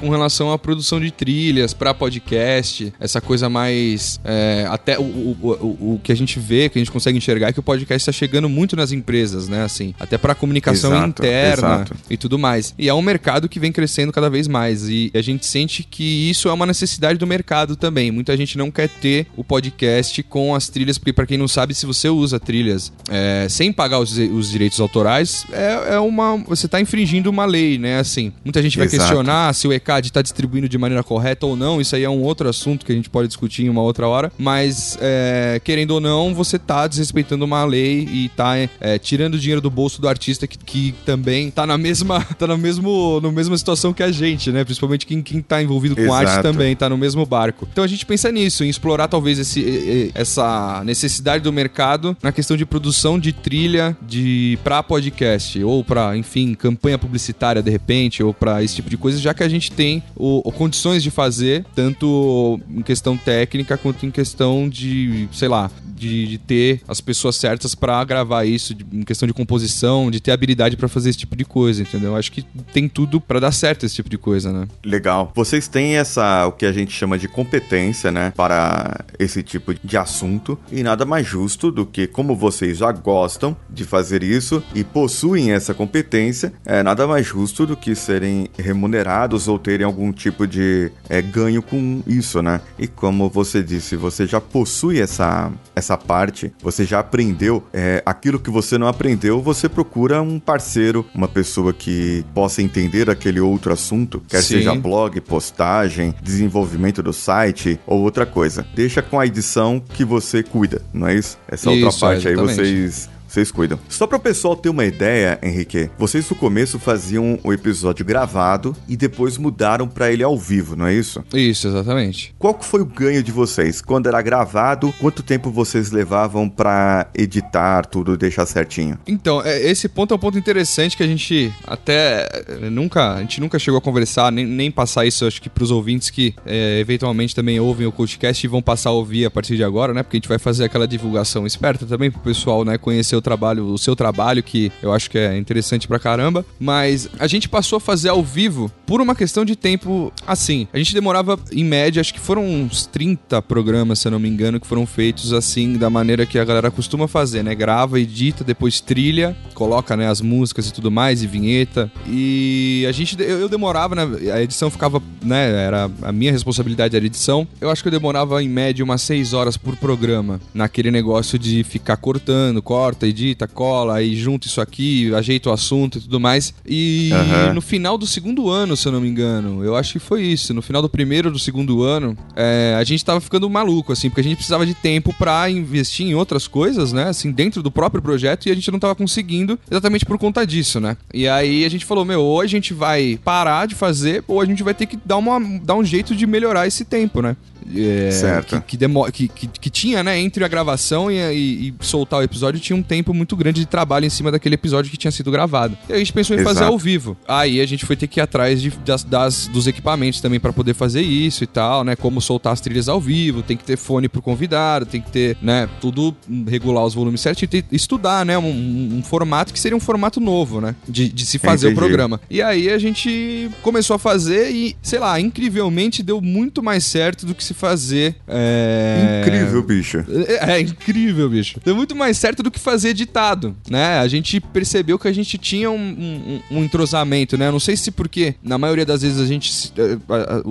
S2: com relação à produção de trilhas pra podcast, essa coisa mais. é, até o, o, o, o que a gente vê, que a gente consegue enxergar é que o podcast tá chegando muito nas empresas, né? Assim, até pra comunicação
S1: Exato,
S2: interna
S1: exato.
S2: e tudo mais. E é um mercado que vem crescendo cada vez mais. E a gente sente que isso é uma necessidade do mercado também. Muita gente não quer ter o podcast com as trilhas, porque, pra quem não sabe, se você usa trilhas é, sem pagar os, os direitos autorais, é, é uma. Você tá infringindo uma lei, né? Assim, muita gente vai
S1: Exato.
S2: questionar. Se o ECAD está distribuindo de maneira correta ou não. Isso aí é um outro assunto que a gente pode discutir em uma outra hora. Mas, é, querendo ou não, você está desrespeitando uma lei e está é, tirando dinheiro do bolso do artista que, que também está na mesma, tá no mesmo, no mesma situação que a gente, né? Principalmente quem, quem tá envolvido com
S1: Exato.
S2: arte também, está no mesmo barco. Então a gente pensa nisso, em explorar talvez esse, essa necessidade do mercado na questão de produção de trilha de para podcast ou para, enfim, campanha publicitária de repente ou para esse tipo de coisa, já que a gente tem o, o, condições de fazer tanto em questão técnica quanto em questão de, sei lá, de, de ter as pessoas certas para gravar isso, de, em questão de composição, de ter habilidade para fazer esse tipo de coisa, entendeu? Acho que tem tudo para dar certo esse tipo de coisa, né?
S1: Legal. Vocês têm essa, o que a gente chama de competência, né, para esse tipo de assunto e nada mais justo do que, como vocês já gostam de fazer isso e possuem essa competência, é nada mais justo do que serem remunerados ou terem algum tipo de é, ganho com isso, né? E como você disse, você já possui essa, essa parte, você já aprendeu é, aquilo que você não aprendeu, você procura um parceiro, uma pessoa que possa entender aquele outro assunto, quer
S2: Sim.
S1: seja blog, postagem, desenvolvimento do site ou outra coisa. Deixa com a edição que você cuida, não é isso? Essa outra
S2: Isso,
S1: parte aí
S2: exatamente.
S1: vocês vocês cuidam. Só para o pessoal ter uma ideia, Henrique, vocês no começo faziam o episódio gravado e depois mudaram para ele ao vivo, não é isso?
S2: Isso, exatamente.
S1: Qual que foi o ganho de vocês? Quando era gravado, quanto tempo vocês levavam para editar tudo, deixar certinho?
S2: Então, é, esse ponto é um ponto interessante que a gente até é, nunca, a gente nunca chegou a conversar, nem, nem passar isso, acho que pros ouvintes que é, eventualmente também ouvem o podcast e vão passar a ouvir a partir de agora, né? Porque a gente vai fazer aquela divulgação esperta também pro pessoal, né, conhecer o trabalho, o seu trabalho, que eu acho que é interessante pra caramba. Mas a gente passou a fazer ao vivo por uma questão de tempo assim. A gente demorava, em média, acho que foram uns 30 programas, se eu não me engano, que foram feitos assim, da maneira que a galera costuma fazer, né? Grava, edita, depois trilha, coloca né, as músicas e tudo mais, e vinheta. E a gente, eu, eu demorava, né? A edição ficava, né? Era a minha responsabilidade era edição. Eu acho que eu demorava em média umas 6 horas por programa, naquele negócio de ficar cortando, corta, edita, cola, aí junta isso aqui, ajeita o assunto e tudo mais. E
S1: Aham.
S2: no final do segundo ano, se eu não me engano, eu acho que foi isso. No final do primeiro ou do segundo ano, é, a gente tava ficando maluco, assim, porque a gente precisava de tempo pra investir em outras coisas, né? Assim, dentro do próprio projeto e a gente não tava conseguindo exatamente por conta disso, né? E aí a gente falou, meu, ou a gente vai parar de fazer, ou a gente vai ter que dar, uma, dar um jeito de melhorar esse tempo, né? É,
S1: Certo.
S2: Que, que, demo- que, que, que tinha, né, entre a gravação e, e- e soltar o episódio, tinha um tempo muito grande de trabalho em cima daquele episódio que tinha sido gravado. E aí a gente pensou em fazer
S1: Exato.
S2: ao vivo. Aí a gente foi ter que ir atrás de- das, das- dos equipamentos também pra poder fazer isso e tal, né? Como soltar as trilhas ao vivo, tem que ter fone pro convidado, tem que ter, né, tudo hum, regular os volumes certinho, tem- estudar, né, um, um- um formato que seria um formato novo, né, de, de se fazer o
S1: Entendi.
S2: programa. E aí a gente começou a fazer e, sei lá, incrivelmente deu muito mais certo do que se fazer. é,
S1: Incrível, bicho.
S2: é, é incrível, bicho. Deu muito mais certo do que fazer editado, né? A gente percebeu que a gente tinha um, um- um entrosamento, né? Eu não sei se porque, na maioria das vezes, a gente. eh,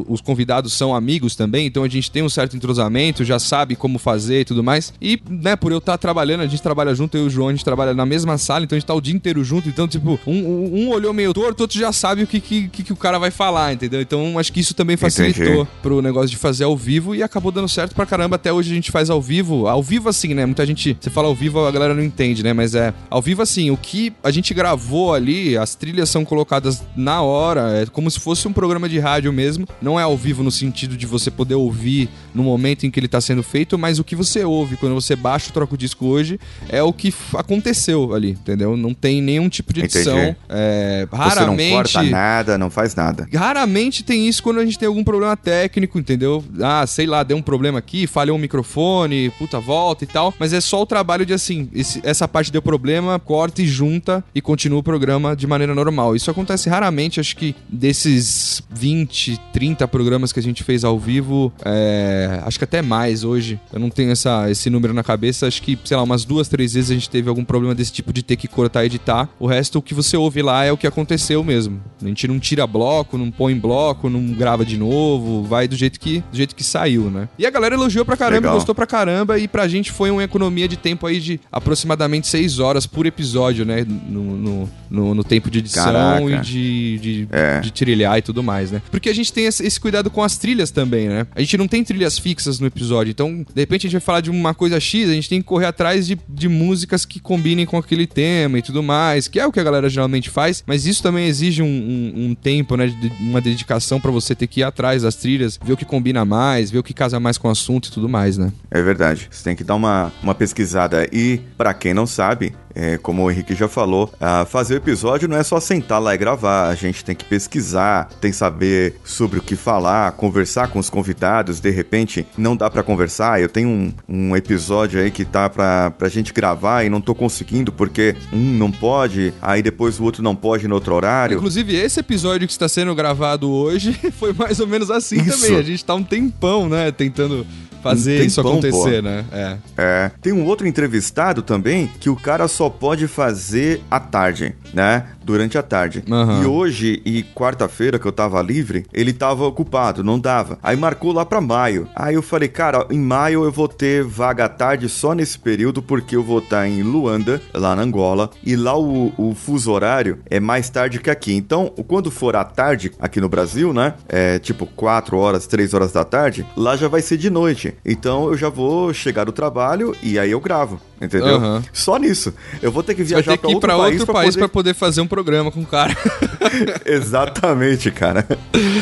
S2: Os convidados são amigos também, então a gente tem um certo entrosamento, já sabe como fazer e tudo mais. E, né, por eu estar trabalhando, a gente trabalha junto, eu e o João, a gente trabalha na mesma sala, então a gente tá o dia inteiro junto. Então, tipo, um, um- olhou meio torto, o outro já sabe o que, que, que, que o cara vai falar, entendeu? Então, acho que isso também facilitou
S1: Entendi.
S2: pro negócio de fazer ao vivo e acabou dando certo pra caramba. Até hoje a gente faz ao vivo. Ao vivo, assim, né? Muita gente. Você fala ao vivo, a galera não entende, né? Mas é. Ao vivo, assim, o que a gente gravou ali, as trilhas são colocadas na hora. É como se fosse um programa de rádio mesmo. Não é ao vivo no sentido de você poder ouvir no momento em que ele tá sendo feito, mas o que você ouve quando você baixa o troco disco hoje é o que aconteceu ali, entendeu? Não tem nenhum tipo de edição. É,
S1: Você não
S2: raramente.
S1: corta nada, não faz nada.
S2: Raramente tem isso quando a gente tem algum problema técnico, entendeu? Ah, sei lá, deu um problema aqui, falhou um microfone, puta, volta e tal. Mas é só o trabalho de assim, esse- essa parte deu problema, corta e junta e continua o programa de maneira normal. Isso acontece raramente, acho que desses 20, 30 programas que a gente fez ao vivo, é, acho que até mais hoje. Eu não tenho essa, esse número na cabeça, acho que, sei lá, umas duas, três vezes a gente teve algum problema desse tipo de ter que cortar e editar. O resto, o que você ouve lá é o que aconteceu mesmo. A gente não tira bloco, não põe bloco, não grava de novo, vai do jeito que, do jeito que saiu, né? E a galera elogiou pra caramba,
S1: Legal.
S2: gostou pra caramba e pra gente foi uma economia de tempo aí de aproximadamente 6 horas por episódio, né? No, no, no, no tempo de edição
S1: Caraca.
S2: e de, de,
S1: É.
S2: de trilhar e tudo mais, né? Porque a gente tem esse esse cuidado com as trilhas também, né? A gente não tem trilhas fixas no episódio, então, de repente a gente vai falar de uma coisa X, a gente tem que correr atrás de, de músicas que combinem com aquele tema e tudo mais, que é o que a galera geralmente faz, mas isso também exige um, um- um tempo, né? de- uma dedicação pra você ter que ir atrás das trilhas, ver o que combina mais, ver o que casa mais com o assunto e tudo mais, né?
S1: É verdade. Você tem que dar uma, uma pesquisada. E, pra quem não sabe, é, como o Henrique já falou, ah, fazer o episódio não é só sentar lá e gravar. A gente tem que pesquisar, tem que saber sobre o que falar, conversar com os convidados. De repente, não dá pra conversar. Eu tenho um, um episódio aí que tá pra, pra gente gravar e não tô conseguindo porque um não pode, aí depois o outro não pode no outro horário.
S2: Inclusive, esse episódio que está sendo gravado hoje foi mais ou menos assim
S1: Isso.
S2: também. A gente tá um tempão, né, tentando fazer
S1: Um
S2: isso
S1: tempão,
S2: acontecer,
S1: pô.
S2: né? É.
S1: É. Tem um outro entrevistado também que o cara só pode fazer à tarde, né? Durante a tarde.
S2: Aham.
S1: E hoje e quarta-feira que eu tava livre, ele tava ocupado, não dava. Aí marcou lá pra maio. Aí eu falei, cara, em maio eu vou ter vaga à tarde só nesse período porque eu vou estar em Luanda, lá na Angola, e lá o, o fuso horário é mais tarde que aqui. Então, quando for à tarde aqui no Brasil, né? É tipo 4 horas, 3 horas da tarde, lá já vai ser de noite. Então eu já vou chegar do trabalho e aí eu gravo, entendeu?
S2: Aham.
S1: Só nisso. Eu vou ter que viajar
S2: que ir
S1: pra outro
S2: outro
S1: país pra
S2: pra poder fazer um programa com o cara.
S1: Exatamente, cara.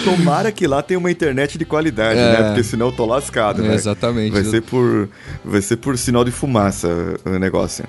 S1: Tomara que lá tenha uma internet de qualidade,
S2: É.
S1: né? Porque senão eu tô lascado, né?
S2: Exatamente.
S1: Vai ser por vai ser por sinal de fumaça o negócio.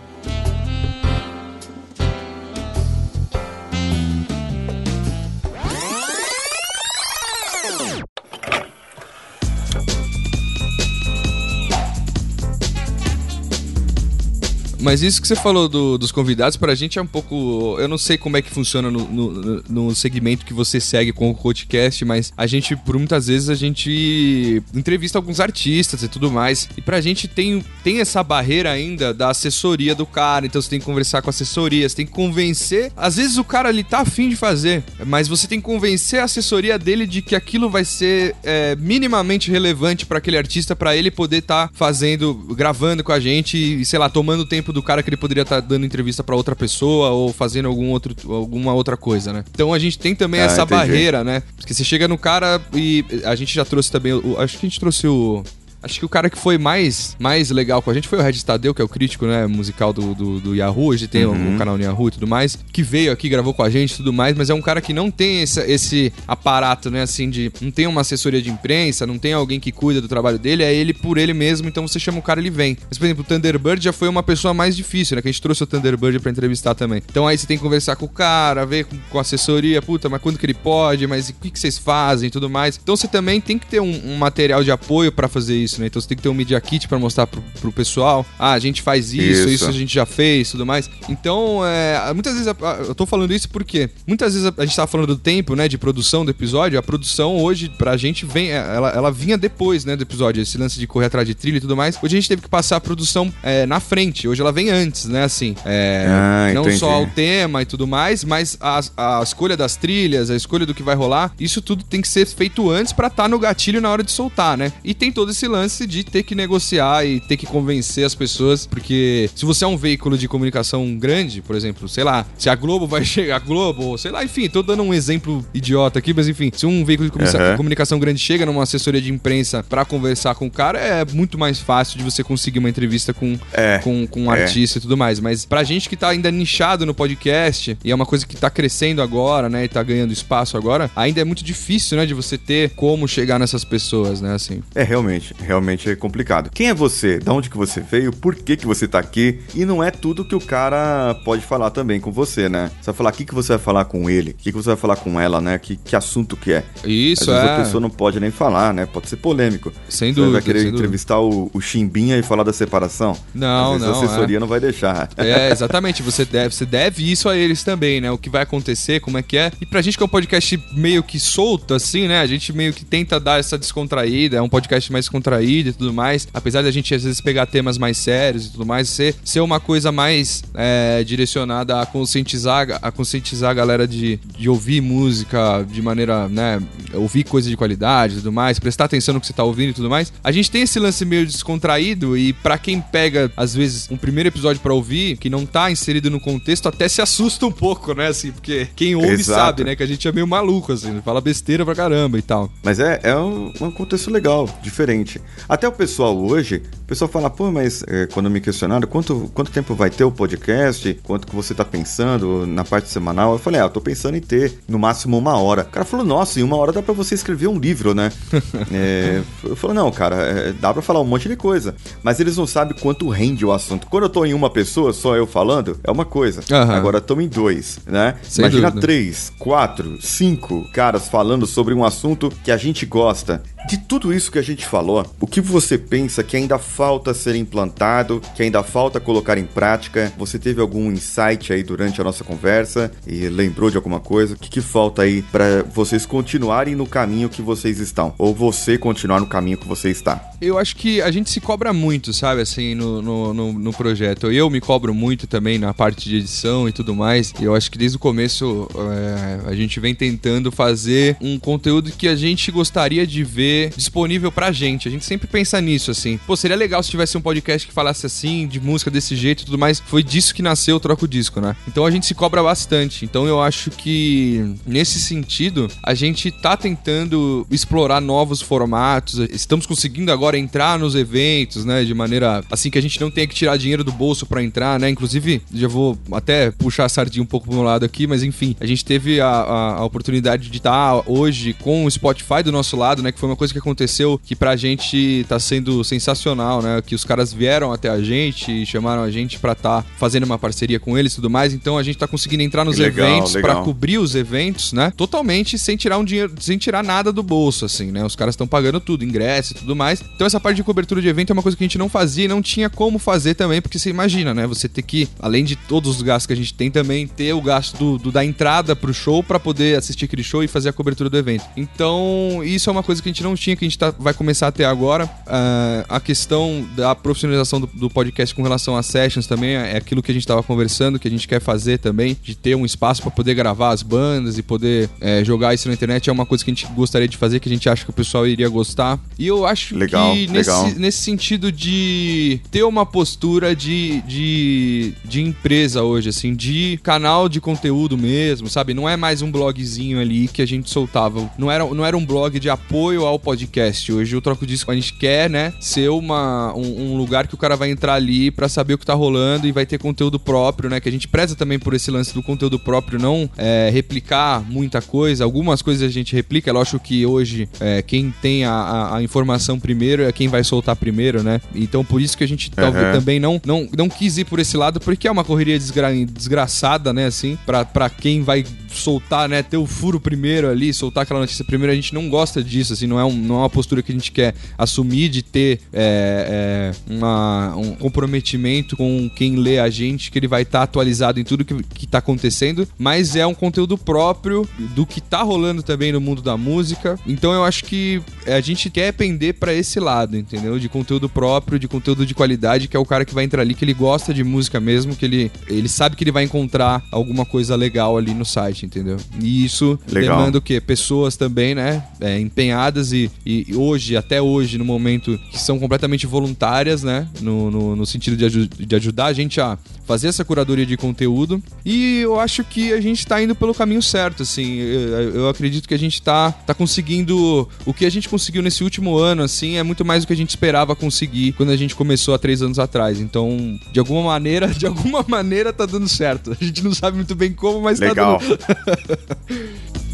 S2: Mas isso que você falou do- dos convidados, pra gente é um pouco. Eu não sei como é que funciona no, no- no segmento que você segue com o podcast, mas a gente, por muitas vezes, a gente entrevista alguns artistas e tudo mais. E pra gente tem, tem essa barreira ainda da assessoria do cara. Então você tem que conversar com a assessoria, você tem que convencer. Às vezes o cara ali tá afim de fazer, mas você tem que convencer a assessoria dele de que aquilo vai ser é, minimamente relevante pra aquele artista, pra ele poder estar fazendo, gravando com a gente e, sei lá, tomando o tempo do cara que ele poderia estar dando entrevista pra outra pessoa ou fazendo algum outro, alguma outra coisa, né? Então a gente tem também
S1: Ah,
S2: essa
S1: entendi.
S2: barreira, né? Porque você chega no cara e a gente já trouxe também, o- acho que a gente trouxe o Acho que o cara que foi mais, mais legal com a gente foi o Red Tadeu, que é o crítico, né, musical do, do, do Yahoo. Hoje tem
S1: Uhum.
S2: o, canal no Yahoo e tudo mais. Que veio aqui, gravou com a gente e tudo mais, mas é um cara que não tem esse, esse aparato, né, assim, de. Não tem uma assessoria de imprensa, não tem alguém que cuida do trabalho dele, é ele por ele mesmo, então você chama o cara, ele vem. Mas, por exemplo, o Thunderbird já foi uma pessoa mais difícil, né, que a gente trouxe o Thunderbird pra entrevistar também. Então aí você tem que conversar com o cara, ver com, com a assessoria, puta, mas quando que ele pode, mas o que, que vocês fazem e tudo mais. Então você também tem que ter um, um material de apoio pra fazer isso, né? Então você tem que ter um Media Kit pra mostrar pro, pro pessoal. Ah, a gente faz isso, isso,
S1: Isso.
S2: a gente já fez tudo mais. Então, é, muitas vezes, eu tô falando isso porque muitas vezes a, gente tava falando do tempo, né, de produção do episódio. A produção hoje, pra gente, vem, é, ela, ela vinha depois, né, do episódio. Esse lance de correr atrás de trilha e tudo mais. Hoje a gente teve que passar a produção é, na frente. Hoje ela vem antes, né, assim. É,
S1: Ah,
S2: não
S1: entendi.
S2: só o tema e tudo mais, mas a, a escolha das trilhas, a escolha do que vai rolar, isso tudo tem que ser feito antes pra estar no gatilho na hora de soltar, né? E tem todo esse lance de ter que negociar e ter que convencer as pessoas, porque se você é um veículo de comunicação grande, por exemplo, sei lá, se a Globo vai chegar, a Globo, sei lá, enfim, tô dando um exemplo idiota aqui, mas enfim, se um veículo de comunica-
S1: Aham.
S2: comunicação grande chega numa assessoria de imprensa pra conversar com o cara, é muito mais fácil de você conseguir uma entrevista com,
S1: É,
S2: com, com um
S1: é.
S2: artista e tudo mais. Mas pra gente que tá ainda nichado no podcast, e é uma coisa que tá crescendo agora, né? E tá ganhando espaço agora, ainda é muito difícil, né? De você ter como chegar nessas pessoas, né? Assim.
S1: É realmente, realmente é complicado. Quem é você? Da onde que você veio? Por que que você tá aqui? E não é tudo que o cara pode falar também com você, né? Você vai falar o que que você vai falar com ele, o que que você vai falar com ela, né? Que, que assunto que é?
S2: Isso
S1: Às vezes
S2: é.
S1: a pessoa não pode nem falar, né? Pode ser polêmico.
S2: Sem
S1: Você
S2: dúvida.
S1: vai querer entrevistar o, o Chimbinha e falar da separação?
S2: Não,
S1: Às vezes
S2: não,
S1: a assessoria não vai deixar.
S2: É, exatamente. Você deve, você deve isso a eles também, né? O que vai acontecer, como é que é. E pra gente que é um podcast meio que solto, assim, né? A gente meio que tenta dar essa descontraída, é um podcast mais descontraída e tudo mais. Apesar da gente às vezes pegar temas mais sérios e tudo mais, ser, ser uma coisa mais é, direcionada a conscientizar, a conscientizar a galera de, de ouvir música de maneira, né, ouvir coisa de qualidade e tudo mais, prestar atenção no que você tá ouvindo e tudo mais. A gente tem esse lance meio descontraído e para quem pega, às vezes, um primeiro episódio para ouvir, que não tá inserido no contexto, até se assusta um pouco, né, assim, porque quem ouve
S1: Exato.
S2: sabe, né, que a gente é meio maluco, assim, fala besteira pra caramba e tal.
S1: Mas é, é um, um contexto legal, diferente. Até o pessoal hoje, o pessoal fala, pô, mas é, quando me questionaram quanto, quanto tempo vai ter o podcast, quanto que você tá pensando na parte semanal, eu falei, ah, eu tô pensando em ter no máximo uma hora. O cara falou, nossa, em uma hora dá pra você escrever um livro, né? é, eu falei, não, cara, é, dá pra falar um monte de coisa. Mas eles não sabem quanto rende o assunto. Quando eu tô em uma pessoa, só eu falando, é uma coisa.
S2: Aham.
S1: Agora estamos em dois, né?
S2: Sem
S1: Imagina
S2: dúvida.
S1: três, quatro, cinco caras falando sobre um assunto que a gente gosta. De tudo isso que a gente falou, o que você pensa que ainda falta ser implantado, que ainda falta colocar em prática? Você teve algum insight aí durante a nossa conversa e lembrou de alguma coisa? O que, que falta aí para vocês continuarem no caminho que vocês estão? Ou você continuar no caminho que você está?
S2: Eu acho que a gente se cobra muito, sabe, assim, no, no, no, no projeto. Eu me cobro muito também na parte de edição e tudo mais. E eu acho que desde o começo é, a gente vem tentando fazer um conteúdo que a gente gostaria de ver disponível pra gente. A gente sempre pensa nisso, assim. Pô, seria legal se tivesse um podcast que falasse assim, de música desse jeito e tudo mais. Foi disso que nasceu o Troco Disco, né? Então a gente se cobra bastante. Então eu acho que, nesse sentido, a gente tá tentando explorar novos formatos. Estamos conseguindo agora entrar nos eventos, né? De maneira assim que a gente não tenha que tirar dinheiro do bolso pra entrar, né? Inclusive, já vou até puxar a sardinha um pouco pro meu lado aqui, mas enfim, a gente teve a, a, a oportunidade de estar hoje com o Spotify do nosso lado, né? Que foi uma coisa que aconteceu que pra gente tá sendo sensacional, né? Que os caras vieram até a gente e chamaram a gente pra estar fazendo uma parceria com eles e tudo mais. Então a gente tá conseguindo entrar nos
S1: Legal,
S2: eventos pra
S1: legal.
S2: cobrir os eventos, né? Totalmente sem tirar um dinheiro, sem tirar nada do bolso, assim, né? Os caras estão pagando tudo, ingresso e tudo mais. Então essa parte de cobertura de evento é uma coisa que a gente não fazia e não tinha como fazer também, porque você imagina, né? Você ter que, além de todos os gastos que a gente tem, também ter o gasto do, do- da entrada pro show pra poder assistir aquele show e fazer a cobertura do evento. Então, isso é uma coisa que a gente não tinha, que a gente tá- vai começar a ter agora. Ah, a questão da profissionalização do, do podcast com relação às sessions também é aquilo que a gente tava conversando, que a gente quer fazer também, de ter um espaço pra poder gravar as bandas e poder é, jogar isso na internet é uma coisa que a gente gostaria de fazer, que a gente acha que o pessoal iria gostar. E eu acho
S1: Legal,
S2: que
S1: legal.
S2: nesse, nesse sentido de ter uma postura de, de, de empresa hoje, assim, de canal de conteúdo mesmo, sabe? Não é mais um blogzinho ali que a gente soltava. Não era, não era um blog de apoio ao podcast. Hoje o Troco Disco a gente quer, né, ser uma, um, um lugar que o cara vai entrar ali pra saber o que tá rolando e vai ter conteúdo próprio, né? Que a gente preza também por esse lance do conteúdo próprio, não é, replicar muita coisa. Algumas coisas a gente replica. É lógico que hoje é, quem tem a, a- a informação primeiro é quem vai soltar primeiro, né? Então por isso que a gente talvez
S1: Aham.
S2: também não, não, não quis ir por esse lado, porque é uma correria desgra- desgraçada, né? Assim, pra, pra quem vai soltar, né? Ter o furo primeiro ali, soltar aquela notícia primeiro, a gente não gosta disso, assim, não é, um- não é uma postura que a gente quer assumir de ter é, é, uma- um comprometimento com quem lê a gente, que ele vai estar atualizado em tudo que, que tá acontecendo, mas é um conteúdo próprio do que tá rolando também no mundo da música. Então eu acho que a gente quer pender pra esse lado, entendeu? De conteúdo próprio, de conteúdo de qualidade, que é o cara que vai entrar ali, que ele gosta de música mesmo, que ele, ele sabe que ele vai encontrar alguma coisa legal ali no site, entendeu? E isso
S1: Legal.
S2: demanda o quê? Pessoas também, né? é, empenhadas e, e hoje, até hoje, no momento, que são completamente voluntárias, né? No, no, no sentido de, aju- de ajudar a gente a fazer essa curadoria de conteúdo. E eu acho que a gente tá indo pelo caminho certo, assim. Eu, eu acredito que a gente tá, tá conseguindo. O que a gente conseguiu nesse último ano, assim, é muito mais do que a gente esperava conseguir quando a gente começou há três anos atrás. Então, de alguma maneira, de alguma maneira tá dando certo. A gente não sabe muito bem como, mas
S1: Legal.
S2: tá dando.
S1: Música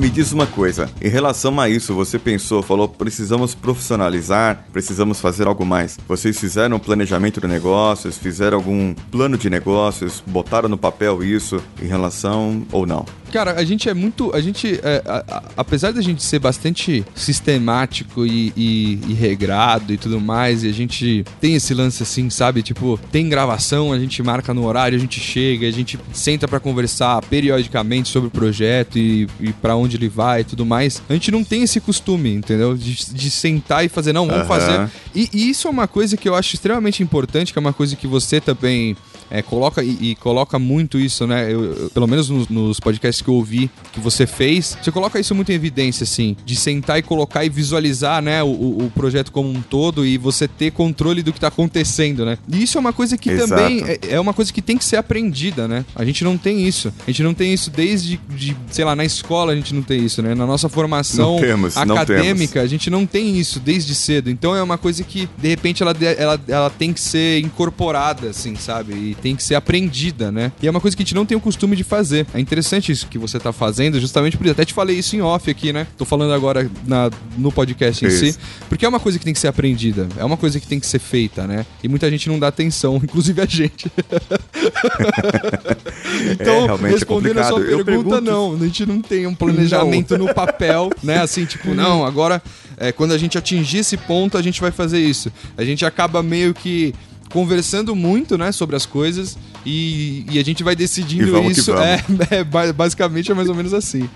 S1: Me diz uma coisa, em relação a isso, você pensou, falou, precisamos profissionalizar, precisamos fazer algo mais. Vocês fizeram um planejamento de negócios, fizeram algum plano de negócios, botaram no papel isso em relação ou não?
S2: Cara, a gente é muito. A gente. É, a, a, apesar da gente ser bastante sistemático e, e, e, regrado e tudo mais, e a gente tem esse lance assim, sabe? Tipo, tem gravação, a gente marca no horário, a gente chega, a gente senta para conversar periodicamente sobre o projeto e, e para onde ele vai e tudo mais. A gente não tem esse costume, entendeu? De, de sentar e fazer, não, vamos uhum. fazer. E, e isso é uma coisa que eu acho extremamente importante, que é uma coisa que você também é, coloca e, e, coloca muito isso, né? Eu, eu, pelo menos nos, nos, podcasts que eu ouvi que você fez, você coloca isso muito em evidência, assim, de sentar e colocar e visualizar, né, o, o projeto como um todo e você ter controle do que tá acontecendo, né? E isso é uma coisa que Exato. também é, é, uma coisa que tem que ser aprendida, né? A gente não tem isso. A gente não tem isso desde, de, sei lá, na escola a gente não tem isso, né? Na nossa formação temos, acadêmica, a gente não tem isso desde cedo. Então é uma coisa que, de repente, ela, ela, ela tem que ser incorporada, assim, sabe? E tem que ser aprendida, né? E é uma coisa que a gente não tem o costume de fazer. É interessante isso que você tá fazendo, justamente por até te falei isso em off aqui, né? Tô falando agora na, no podcast em isso. si, porque é uma coisa que tem que ser aprendida, é uma coisa que tem que ser feita, né? E muita gente não dá atenção, inclusive a gente. então, é, respondendo é a sua pergunta, pergunto... não, a gente não tem um planejamento no papel, né? Assim, tipo, não, agora é, quando a gente atingir esse ponto, a gente vai fazer isso. A gente acaba meio que conversando muito, né, sobre as coisas e, e a gente vai decidindo isso. É, é, basicamente é mais ou menos assim.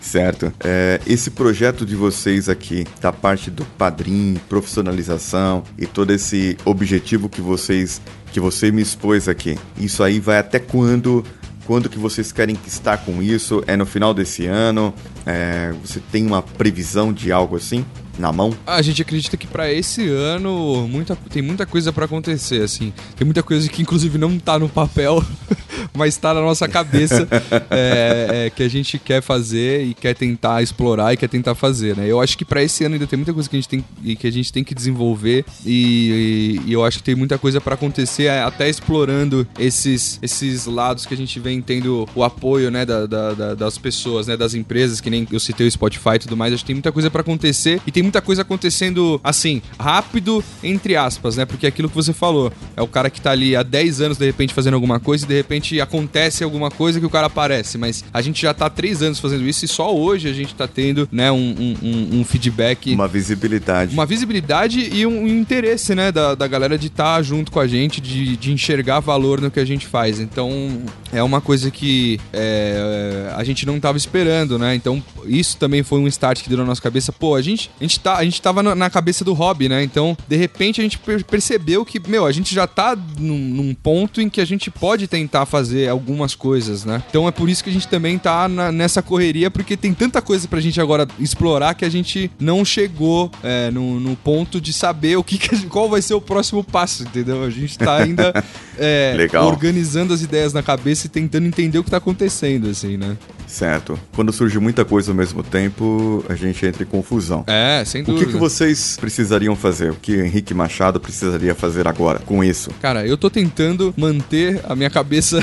S1: Certo. É, esse projeto de vocês aqui, da parte do padrinho, profissionalização e todo esse objetivo que vocês que você me expôs aqui, isso aí vai até quando? Quando que vocês querem estar com isso? É no final desse ano? É, você tem uma previsão de algo assim? na mão?
S2: A gente acredita que para esse ano muita, tem muita coisa para acontecer, assim. Tem muita coisa que inclusive não tá no papel, mas tá na nossa cabeça é, é, que a gente quer fazer e quer tentar explorar e quer tentar fazer, né? Eu acho que para esse ano ainda tem muita coisa que a gente tem, que a gente tem que desenvolver e, e, e eu acho que tem muita coisa para acontecer até explorando esses, esses lados que a gente vem tendo o apoio, né, da, da, da, das pessoas, né, das empresas, que nem eu citei o Spotify e tudo mais. Acho que tem muita coisa para acontecer e tem muita coisa acontecendo assim, rápido, entre aspas, né? Porque é aquilo que você falou, é o cara que tá ali há 10 anos de repente fazendo alguma coisa e de repente acontece alguma coisa que o cara aparece. Mas a gente já tá há 3 anos fazendo isso e só hoje a gente tá tendo, né, um, um, um feedback.
S1: Uma visibilidade.
S2: Uma visibilidade e um, um interesse, né, da, da galera de estar tá junto com a gente, de, de enxergar valor no que a gente faz. Então é uma coisa que é, a gente não tava esperando, né? Então isso também foi um start que deu na nossa cabeça. Pô, a gente, a gente gente, tá, a gente tava na cabeça do hobby, né? Então, de repente, a gente percebeu que, meu, a gente já tá num, num, ponto em que a gente pode tentar fazer algumas coisas, né? Então é por isso que a gente também tá na, nessa correria, porque tem tanta coisa pra gente agora explorar que a gente não chegou é, no, no, ponto de saber o que, que, qual vai ser o próximo passo, entendeu? A gente tá ainda é, organizando as ideias na cabeça e tentando entender o que tá acontecendo, assim, né?
S1: Certo. Quando surge muita coisa ao mesmo tempo, a gente entra em confusão.
S2: É, sem dúvida.
S1: O que, que vocês precisariam fazer? O que Henrique Machado precisaria fazer agora com isso?
S2: Cara, eu tô tentando manter a minha cabeça.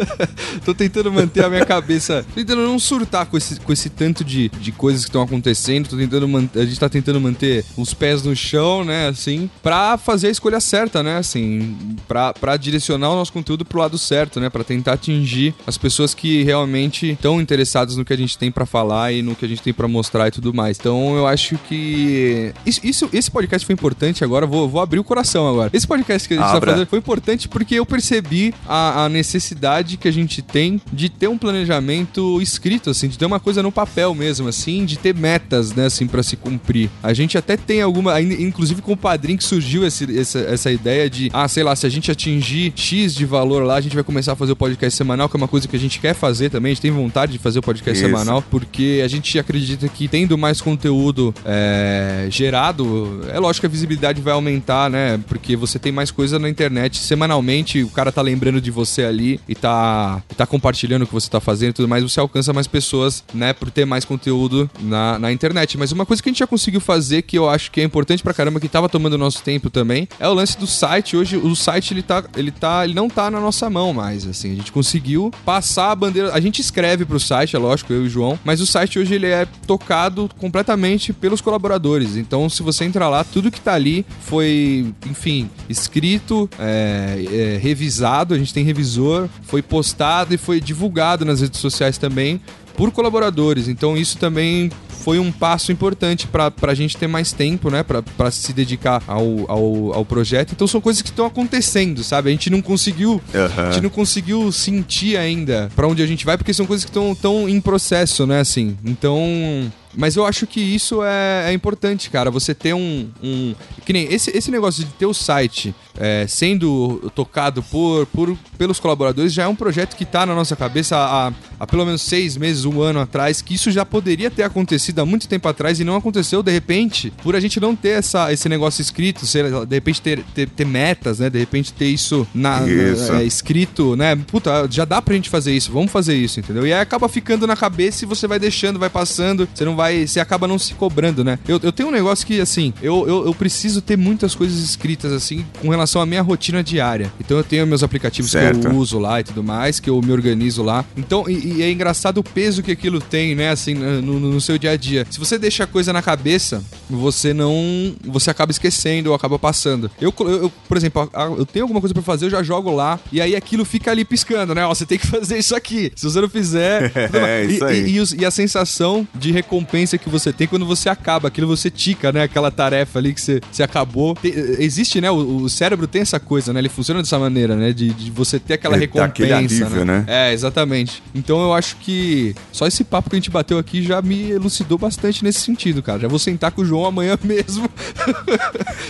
S2: tô tentando manter a minha cabeça. tentando não surtar com esse, com esse tanto de, de coisas que estão acontecendo. Tô tentando manter. A gente tá tentando manter os pés no chão, né? Assim, pra fazer a escolha certa, né? Assim, pra, pra direcionar o nosso conteúdo pro lado certo, né? Pra tentar atingir as pessoas que realmente estão interessados no que a gente tem para falar e no que a gente tem para mostrar e tudo mais. Então eu acho que isso, isso, esse podcast foi importante agora, vou, vou abrir o coração agora. Esse podcast que a gente tá Abra. tá fazendo foi importante porque eu percebi a, a, necessidade que a gente tem de ter um planejamento escrito, assim, de ter uma coisa no papel mesmo, assim, de ter metas, né, assim, para se cumprir. A gente até tem alguma, inclusive com o padrinho que surgiu esse, essa, essa ideia de, ah, sei lá, se a gente atingir X de valor lá, a gente vai começar a fazer o podcast semanal, que é uma coisa que a gente quer fazer também, a gente tem vontade de fazer o podcast Isso. semanal, porque a gente acredita que tendo mais conteúdo é, gerado, é lógico que a visibilidade vai aumentar, né? Porque você tem mais coisa na internet. Semanalmente, o cara tá lembrando de você ali e tá, tá compartilhando o que você tá fazendo e tudo mais, você alcança mais pessoas, né? Por ter mais conteúdo na, na internet. Mas uma coisa que a gente já conseguiu fazer, que eu acho que é importante pra caramba, que tava tomando nosso tempo também, é o lance do site. Hoje, o site, ele tá, ele tá, ele não tá na nossa mão mais, assim. A gente conseguiu passar a bandeira, a gente escreve pro site, é lógico, eu e o João, mas o site hoje ele é tocado completamente pelos colaboradores. Então, se você entrar lá, tudo que tá ali foi, enfim, escrito, é, é, revisado, a gente tem revisor, foi postado e foi divulgado nas redes sociais também por colaboradores. Então isso também foi um passo importante para a gente ter mais tempo, né? Para se dedicar ao, ao, ao, projeto. Então são coisas que estão acontecendo, sabe? A gente não conseguiu. Uhum. A gente não conseguiu sentir ainda para onde a gente vai, porque são coisas que estão tão em processo, né? Assim. Então. Mas eu acho que isso é, é importante, cara. Você ter um, um. Que nem esse, esse negócio de ter o site é, sendo tocado por, por, pelos colaboradores já é um projeto que está na nossa cabeça há, há, pelo menos seis meses, um ano atrás, que isso já poderia ter acontecido há muito tempo atrás e não aconteceu de repente, por a gente não ter essa, esse negócio escrito, ser, de repente ter, ter, ter metas, né? De repente ter isso, na, isso. é, escrito, né? Puta, já dá pra gente fazer isso, vamos fazer isso, entendeu? E aí acaba ficando na cabeça e você vai deixando, vai passando, você não vai. Você acaba não se cobrando, né? Eu, eu tenho um negócio que, assim, eu, eu, eu preciso ter muitas coisas escritas, assim, com relação relação à minha rotina diária. Então eu tenho meus aplicativos certo. que eu uso lá e tudo mais, que eu me organizo lá. Então, e, e é engraçado o peso que aquilo tem, né, assim, no, no, seu dia a dia. Se você deixa a coisa na cabeça, você não. Você acaba esquecendo ou acaba passando. Eu, eu, por exemplo, eu tenho alguma coisa para fazer, eu já jogo lá, e aí aquilo fica ali piscando, né? Ó, você tem que fazer isso aqui. Se você não fizer.
S1: é, isso aí.
S2: E, e, e, a sensação de recompensa que você tem quando você acaba, aquilo você tica, né? Aquela tarefa ali que você, você acabou. Tem, existe, né? O, o cérebro cérebro tem essa coisa, né? Ele funciona dessa maneira, né? De, de você ter aquela Ele recompensa. Alívio, né? né? É, exatamente. Então eu acho que só esse papo que a gente bateu aqui já me elucidou bastante nesse sentido, cara. Já vou sentar com o João amanhã mesmo.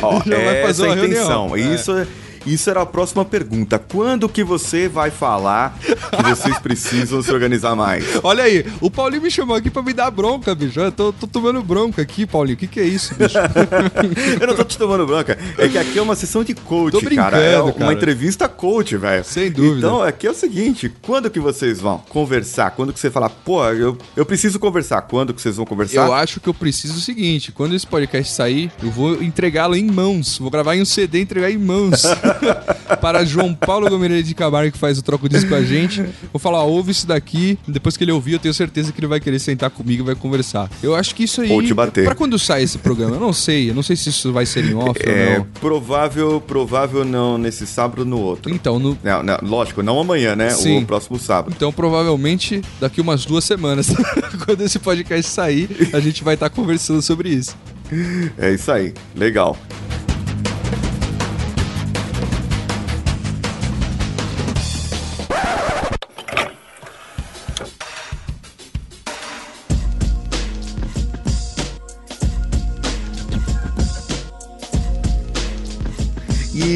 S1: Ó, já vai fazer uma intenção. reunião. Isso é isso era a próxima pergunta. Quando que você vai falar que vocês precisam se organizar mais?
S2: Olha aí, o Paulinho me chamou aqui pra me dar bronca, bicho. Eu tô, tô tomando bronca aqui, Paulinho. O que, que é isso, bicho?
S1: eu não tô te tomando bronca. É que aqui é uma sessão de coach, cara. É uma cara. entrevista coach, velho.
S2: Sem dúvida.
S1: Então, aqui é o seguinte: quando que vocês vão conversar? Quando que você fala, pô, eu, eu preciso conversar? Quando que vocês vão conversar?
S2: Eu acho que eu preciso o seguinte: quando esse podcast sair, eu vou entregá-lo em mãos. Vou gravar em um CD e entregar em mãos. para João Paulo Gomes de Camargo, que faz o troco disco com a gente. Vou falar, ouve isso daqui. Depois que ele ouvir, eu tenho certeza que ele vai querer sentar comigo e vai conversar. Eu acho que isso aí.
S1: Ou te bater.
S2: Pra quando sai esse programa? Eu não sei. Eu não sei se isso vai ser em off
S1: é,
S2: ou não.
S1: Provável, provável não nesse sábado ou no outro.
S2: Então, no...
S1: Não, não, lógico, não amanhã, né? Sim. O próximo sábado.
S2: Então, provavelmente, daqui umas duas semanas, quando esse podcast sair, a gente vai estar conversando sobre isso.
S1: É isso aí. Legal.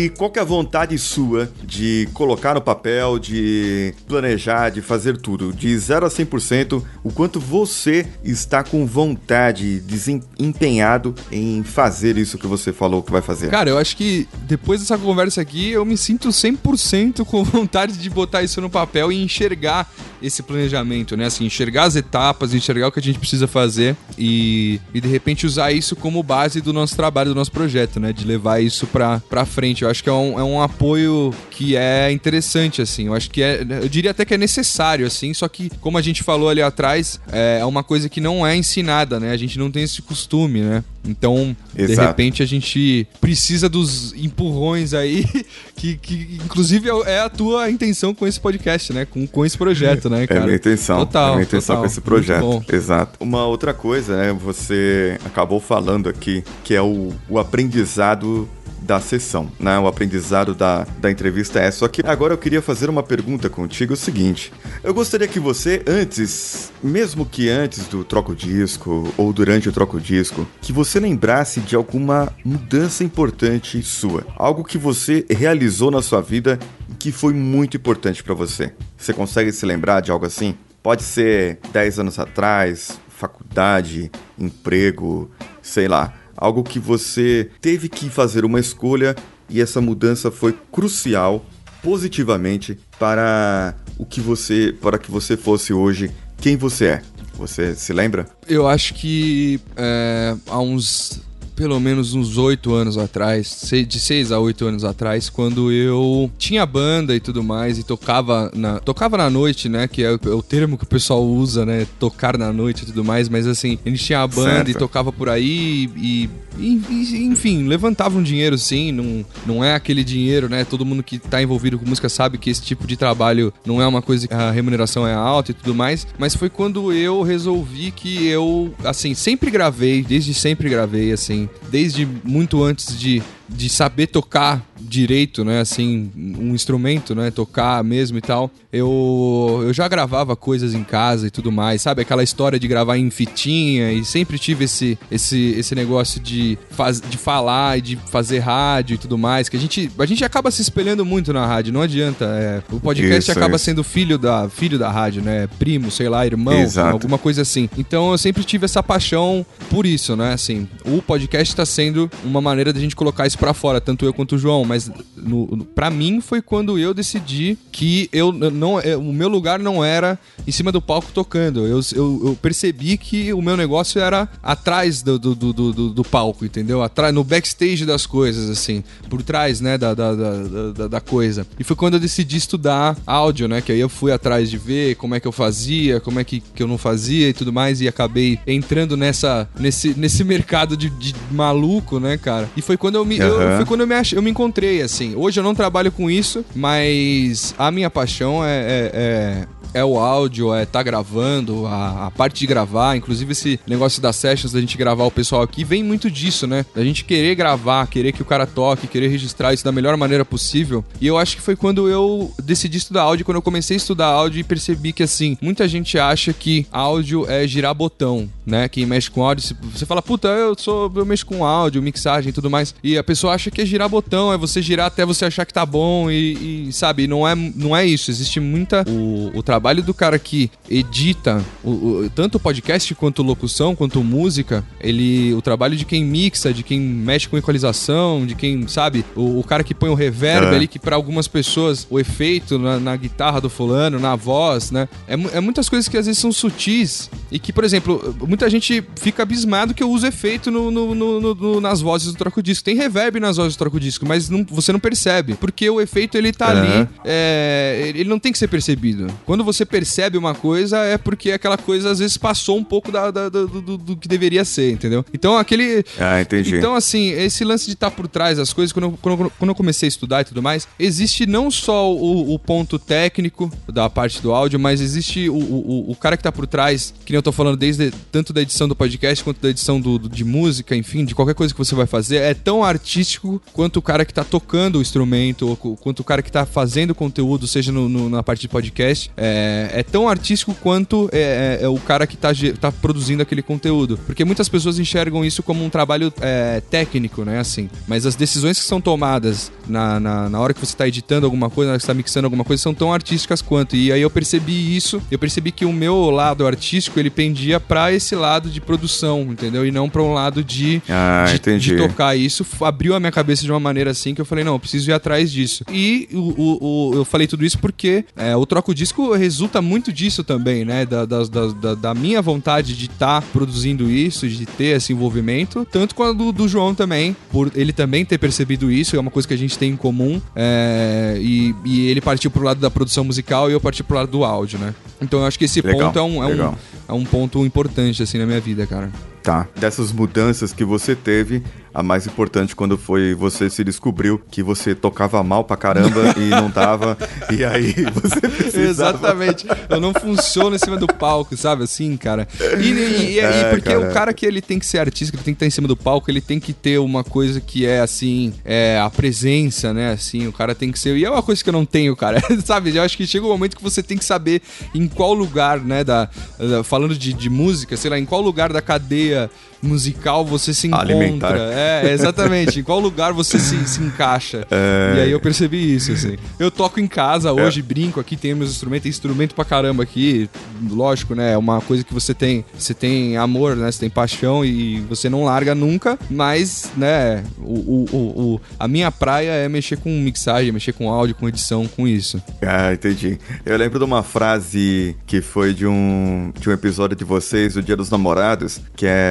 S1: Qual que é a vontade sua de colocar no papel, de planejar, de fazer tudo? De 0 a 100%, o quanto você está com vontade, desempenhado em fazer isso que você falou que vai fazer?
S2: Cara, eu acho que depois dessa conversa aqui, eu me sinto 100% com vontade de botar isso no papel e enxergar esse planejamento, né? Assim, enxergar as etapas, enxergar o que a gente precisa fazer e, e de repente usar isso como base do nosso trabalho, do nosso projeto, né? De levar isso pra, pra frente. Eu acho que é um, é um apoio que é interessante, assim. Eu acho que é. Eu diria até que é necessário, assim, só que, como a gente falou ali atrás, é uma coisa que não é ensinada, né? A gente não tem esse costume, né? Então, Exato. de repente, a gente precisa dos empurrões aí, que, que inclusive é, é a tua intenção com esse podcast, né? Com, com esse projeto, né, cara?
S1: É a minha intenção. Total. É a minha intenção total. com esse projeto. Exato. Uma outra coisa, né? Você acabou falando aqui, que é o, o aprendizado da sessão, né? O aprendizado da, da entrevista é. Só que agora eu queria fazer uma pergunta contigo, o seguinte. Eu gostaria que você, antes, mesmo que antes do troco disco ou durante o troco disco, que você lembrasse de alguma mudança importante sua. Algo que você realizou na sua vida que foi muito importante para você. Você consegue se lembrar de algo assim? Pode ser 10 anos atrás, faculdade, emprego, sei lá algo que você teve que fazer uma escolha e essa mudança foi crucial positivamente para o que você para que você fosse hoje quem você é. Você se lembra?
S2: Eu acho que é, há uns pelo menos uns oito anos atrás, de seis a oito anos atrás, quando eu tinha banda e tudo mais, e tocava na, tocava na noite, né? Que é o, é o termo que o pessoal usa, né? Tocar na noite e tudo mais, mas assim, a gente tinha a banda certo. e tocava por aí e, e, e, enfim, levantava um dinheiro sim, não, não é aquele dinheiro, né? Todo mundo que tá envolvido com música sabe que esse tipo de trabalho não é uma coisa que a remuneração é alta e tudo mais, mas foi quando eu resolvi que eu, assim, sempre gravei, desde sempre gravei, assim, desde muito antes de de saber tocar direito, né, assim, um instrumento, né, tocar mesmo e tal. Eu, eu já gravava coisas em casa e tudo mais, sabe? Aquela história de gravar em fitinha e sempre tive esse, esse, esse negócio de, faz, de falar e de fazer rádio e tudo mais, que a gente, a gente acaba se espelhando muito na rádio, não adianta. É, o podcast isso, acaba isso. sendo filho da, filho da rádio, né? Primo, sei lá, irmão, Exato. alguma coisa assim. Então eu sempre tive essa paixão por isso, né? Assim, o podcast está sendo uma maneira de a gente colocar isso para fora, tanto eu quanto o João, mas no, pra mim foi quando eu decidi que eu não, é, o meu lugar não era em cima do palco tocando. Eu, eu, eu percebi que o meu negócio era atrás do, do, do, do, do palco, entendeu? Atrás, no backstage das coisas, assim, por trás, né, da, da, da, da, da coisa. E foi quando eu decidi estudar áudio, né, que aí eu fui atrás de ver como é que eu fazia, como é que, que eu não fazia e tudo mais, e acabei entrando nessa, nesse, nesse mercado de, de maluco, né, cara? E foi quando eu me, uhum. eu, foi quando eu me, ach, eu me encontrei, assim. Hoje eu não trabalho com isso, mas a minha paixão é, é, é é o áudio, é tá gravando, a, a, parte de gravar, inclusive esse negócio das sessions, da gente gravar o pessoal aqui, vem muito disso, né? Da gente querer gravar, querer que o cara toque, querer registrar isso da melhor maneira possível. E eu acho que foi quando eu decidi estudar áudio, quando eu comecei a estudar áudio e percebi que, assim, muita gente acha que áudio é girar botão, né? Quem mexe com áudio, você fala, puta, eu sou, eu mexo com áudio, mixagem e tudo mais. E a pessoa acha que é girar botão, é você girar até você achar que tá bom e, e sabe, não é, não é isso. Existe muita. O, o trabalho do cara que edita o, o, tanto podcast quanto locução, quanto música, ele. O trabalho de quem mixa, de quem mexe com equalização, de quem, sabe, o, o cara que põe o reverb é. ali, que para algumas pessoas o efeito na, na, guitarra do fulano, na voz, né? É, é muitas coisas que às vezes são sutis e que, por exemplo, muita gente fica abismado que eu uso efeito no, no, no, no nas vozes do troco disco. Tem reverb nas vozes do troco disco, mas não, você não percebe, porque o efeito ele tá ali, é, ele não tem que ser percebido. Quando você percebe uma coisa, é porque aquela coisa às vezes passou um pouco da, da do, do, do, que deveria ser, entendeu? Então aquele.
S1: Ah, entendi.
S2: Então, assim, esse lance de estar tá por trás das coisas, quando eu, quando, quando eu comecei a estudar e tudo mais, existe não só o, o ponto técnico da parte do áudio, mas existe o, o, o cara que tá por trás, que nem eu tô falando desde tanto da edição do podcast quanto da edição do, do, de música, enfim, de qualquer coisa que você vai fazer, é tão artístico quanto o cara que tá tocando o instrumento, ou quanto o cara que tá fazendo conteúdo, seja no, no, na parte de podcast. É, é, tão artístico quanto é, é, é, o cara que tá, tá produzindo aquele conteúdo. Porque muitas pessoas enxergam isso como um trabalho é, técnico, né? Assim. Mas as decisões que são tomadas na, na, na hora que você está editando alguma coisa, na hora que você tá mixando alguma coisa, são tão artísticas quanto. E aí eu percebi isso, eu percebi que o meu lado artístico ele pendia para esse lado de produção, entendeu? E não para um lado de,
S1: ah,
S2: de, de, tocar. isso abriu a minha cabeça de uma maneira assim que eu falei, não, eu preciso ir atrás disso. E o, o, o eu falei tudo isso porque é, o Troco Disco resulta muito disso também, né? Da, da, da, da minha vontade de estar tá produzindo isso, de ter esse envolvimento, tanto quanto do, do, João também, por ele também ter percebido isso, é uma coisa que a gente tem em comum, é, e, e, ele partiu pro lado da produção musical e eu parti pro lado do áudio, né? Então eu acho que esse legal, ponto é um, é, um, é um ponto importante, assim, na minha vida, cara.
S1: Tá. Dessas mudanças que você teve, a mais importante quando foi você se descobriu que você tocava mal pra caramba e não tava, e aí você precisava...
S2: Exatamente. Eu não funciono em cima do palco, sabe? Assim, cara. E, e, e, é, porque cara. o cara que ele tem que ser artista, que ele tem que estar em cima do palco, ele tem que ter uma coisa que é, assim, é a presença, né? Assim, o cara tem que ser... E é uma coisa que eu não tenho, cara. sabe? Eu acho que chega um momento que você tem que saber em qual lugar, né, da, da falando de, de música, sei lá, em qual lugar da cadeia musical você se encontra.
S1: Alimentar.
S2: É, exatamente. em qual lugar você se, se encaixa. É... E aí eu percebi isso, assim. Eu toco em casa hoje, é. brinco aqui, tenho meus instrumentos, tem instrumento pra caramba aqui. Lógico, né? É uma coisa que você tem, você tem amor, né? Você tem paixão e você não larga nunca, mas, né, o, o, o, a minha praia é mexer com mixagem, mexer com áudio, com edição, com isso.
S1: Ah, entendi. Eu lembro de uma frase que foi de um, de um episódio de vocês, o Dia dos Namorados, que é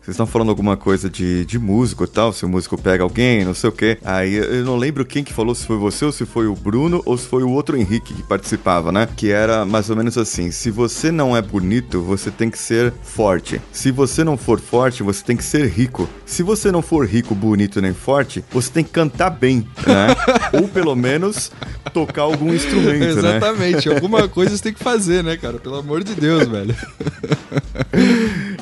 S1: Vocês estão falando alguma coisa de, de músico e tal, se o músico pega alguém, não sei o quê. Aí eu não lembro quem que falou, se foi você ou se foi o Bruno ou se foi o outro Henrique que participava, né? Que era mais ou menos assim: se você não é bonito, você tem que ser forte. Se você não for forte, você tem que ser rico. Se você não for rico, bonito nem forte, você tem que cantar bem, né? ou pelo menos tocar algum instrumento,
S2: né? Exatamente.
S1: né?
S2: Alguma coisa você tem que fazer, né, cara? Pelo amor de Deus, velho.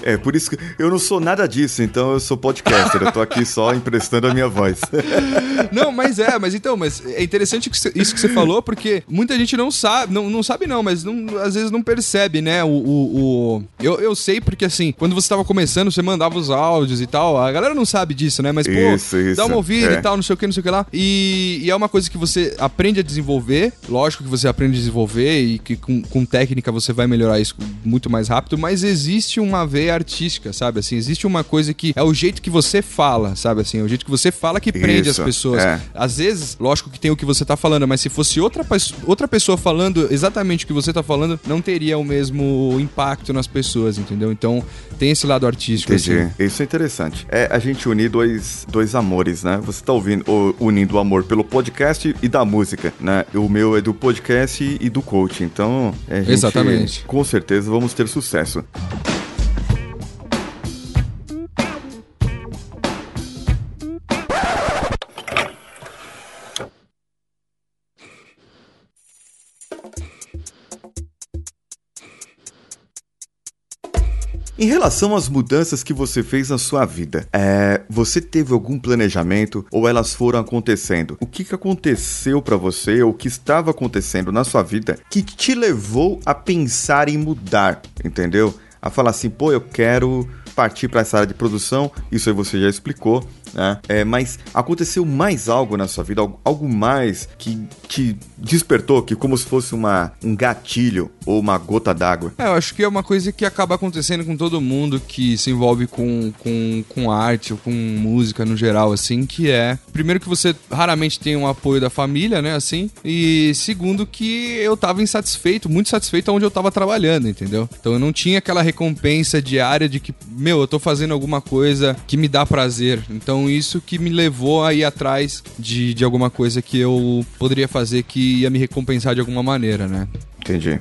S1: É, por isso que eu não sou nada disso, então eu sou podcaster. eu tô aqui só emprestando a minha voz.
S2: não, mas é, mas então, mas é interessante isso que você falou, porque muita gente não sabe, não, não sabe não, mas não, às vezes não percebe, né? O, o, o... Eu, eu sei porque assim, quando você tava começando, você mandava os áudios e tal, a galera não sabe disso, né? Mas, pô, isso, isso. dá uma ouvida é. e tal, não sei o que, não sei o que lá. E, e, é uma coisa que você aprende a desenvolver, lógico que você aprende a desenvolver e que com, com técnica você vai melhorar isso muito mais rápido, mas existe uma veia artística, sabe? Assim, existe uma coisa que é o jeito que você fala, sabe? Assim, é o jeito que você fala que prende Isso, as pessoas. É. Às vezes, lógico que tem o que você tá falando, mas se fosse outra, outra pessoa falando exatamente o que você tá falando, não teria o mesmo impacto nas pessoas, entendeu? Então, tem esse lado artístico.
S1: Entendi. Assim. Isso é interessante. É a gente unir dois, dois amores, né? Você tá ouvindo, unindo o amor pelo podcast e da música, né? O meu é do podcast e do coach. Então, é, gente, Exatamente. com certeza vamos ter sucesso. Em relação às mudanças que você fez na sua vida, é, você teve algum planejamento ou elas foram acontecendo? O que, que aconteceu para você ou o que estava acontecendo na sua vida que te levou a pensar em mudar, entendeu? A falar assim, pô, eu quero partir para essa área de produção, isso aí você já explicou, né? É, mas aconteceu mais algo na sua vida, algo mais que te despertou, que como se fosse uma, um gatilho ou uma gota d'água?
S2: É, eu acho que é uma coisa que acaba acontecendo com todo mundo que se envolve com, com, com arte ou com música no geral, assim, que é, primeiro que você raramente tem um apoio da família, né, assim, e segundo que eu tava insatisfeito, muito satisfeito onde eu tava trabalhando, entendeu? Então eu não tinha aquela recompensa diária de que, meu, eu tô fazendo alguma coisa que me dá prazer. Então então isso que me levou a ir atrás de, de alguma coisa que eu poderia fazer que ia me recompensar de alguma maneira, né?
S1: Entendi.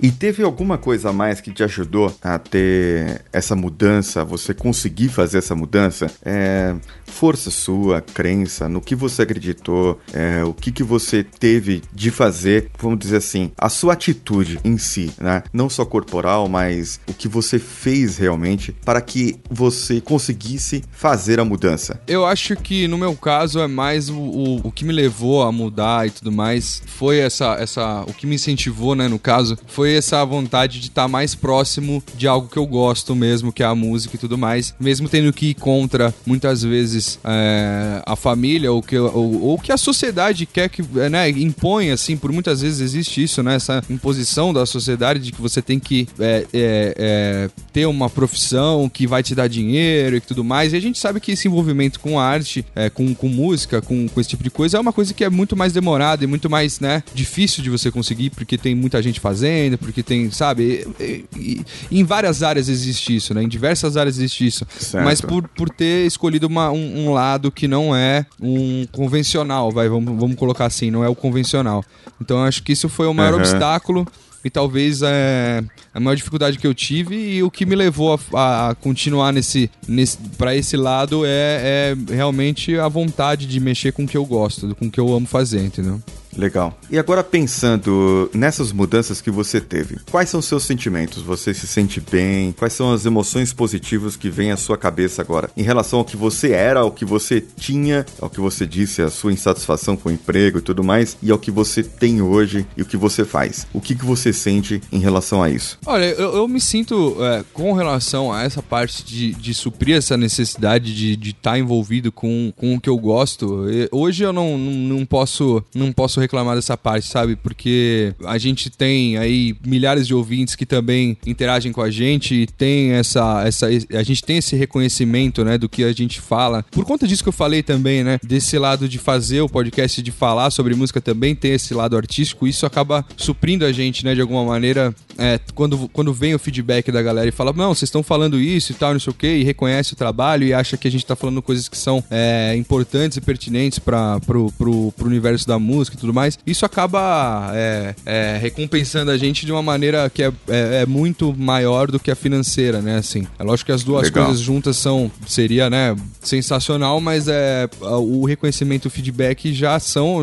S1: E teve alguma coisa a mais que te ajudou a ter essa mudança, você conseguir fazer essa mudança? É, força sua, crença, no que você acreditou, é, o que, que você teve de fazer, vamos dizer assim, a sua atitude em si, né? Não só corporal, mas o que você fez realmente para que você conseguisse fazer a mudança.
S2: Eu acho que no meu caso é mais o, o, o que me levou a mudar e tudo mais, foi essa, essa, o que me incentivou, né, no caso, foi essa vontade de estar tá mais próximo de algo que eu gosto mesmo, que é a música e tudo mais, mesmo tendo que ir contra muitas vezes é, a família ou que, ou, ou, que a sociedade quer que né, impõe, assim, por muitas vezes existe isso, né? Essa imposição da sociedade de que você tem que é, é, é, ter uma profissão que vai te dar dinheiro e tudo mais. E a gente sabe que esse envolvimento com arte, é, com, com música, com, com esse tipo de coisa, é uma coisa que é muito mais demorada e muito mais, né, difícil de você conseguir, porque tem muita gente fazendo, porque tem, sabe? E, e, e em várias áreas existe isso, né? Em diversas áreas existe isso. Certo. Mas por, por ter escolhido uma, um, um, lado que não é um convencional, vai, vamos, vamos colocar assim, não é o convencional. Então eu acho que isso foi o maior uhum. obstáculo e talvez é, a maior dificuldade que eu tive e o que me levou a, a continuar nesse, nesse para esse lado é, é realmente a vontade de mexer com o que eu gosto, com o que eu amo fazer, entendeu?
S1: Legal. E agora pensando nessas mudanças que você teve, quais são seus sentimentos? Você se sente bem? Quais são as emoções positivas que vêm à sua cabeça agora? Em relação ao que você era, ao que você tinha, ao que você disse, a sua insatisfação com o emprego e tudo mais, e ao que você tem hoje e o que você faz. O que, que você sente em relação a isso?
S2: Olha, eu, eu me sinto é, com relação a essa parte de, de suprir essa necessidade de estar tá envolvido com, com o que eu gosto. Hoje eu não, não, não posso não posso reclamar dessa parte, sabe? Porque a gente tem aí milhares de ouvintes que também interagem com a gente e tem essa, essa. A gente tem esse reconhecimento, né, do que a gente fala. Por conta disso que eu falei também, né? Desse lado de fazer o podcast, de falar sobre música também, tem esse lado artístico, isso acaba suprindo a gente, né, de alguma maneira, é, quando, quando vem o feedback da galera e fala, não, vocês estão falando isso e tal, não sei o que, e reconhece o trabalho e acha que a gente tá falando coisas que são é, importantes e pertinentes para pro, pro, pro universo da música e tudo mais, isso acaba é, é, recompensando a gente de uma maneira que é, é, é, muito maior do que a financeira, né? Assim, é lógico que as duas Legal. coisas juntas são seria, né, sensacional, mas é o reconhecimento, o feedback já são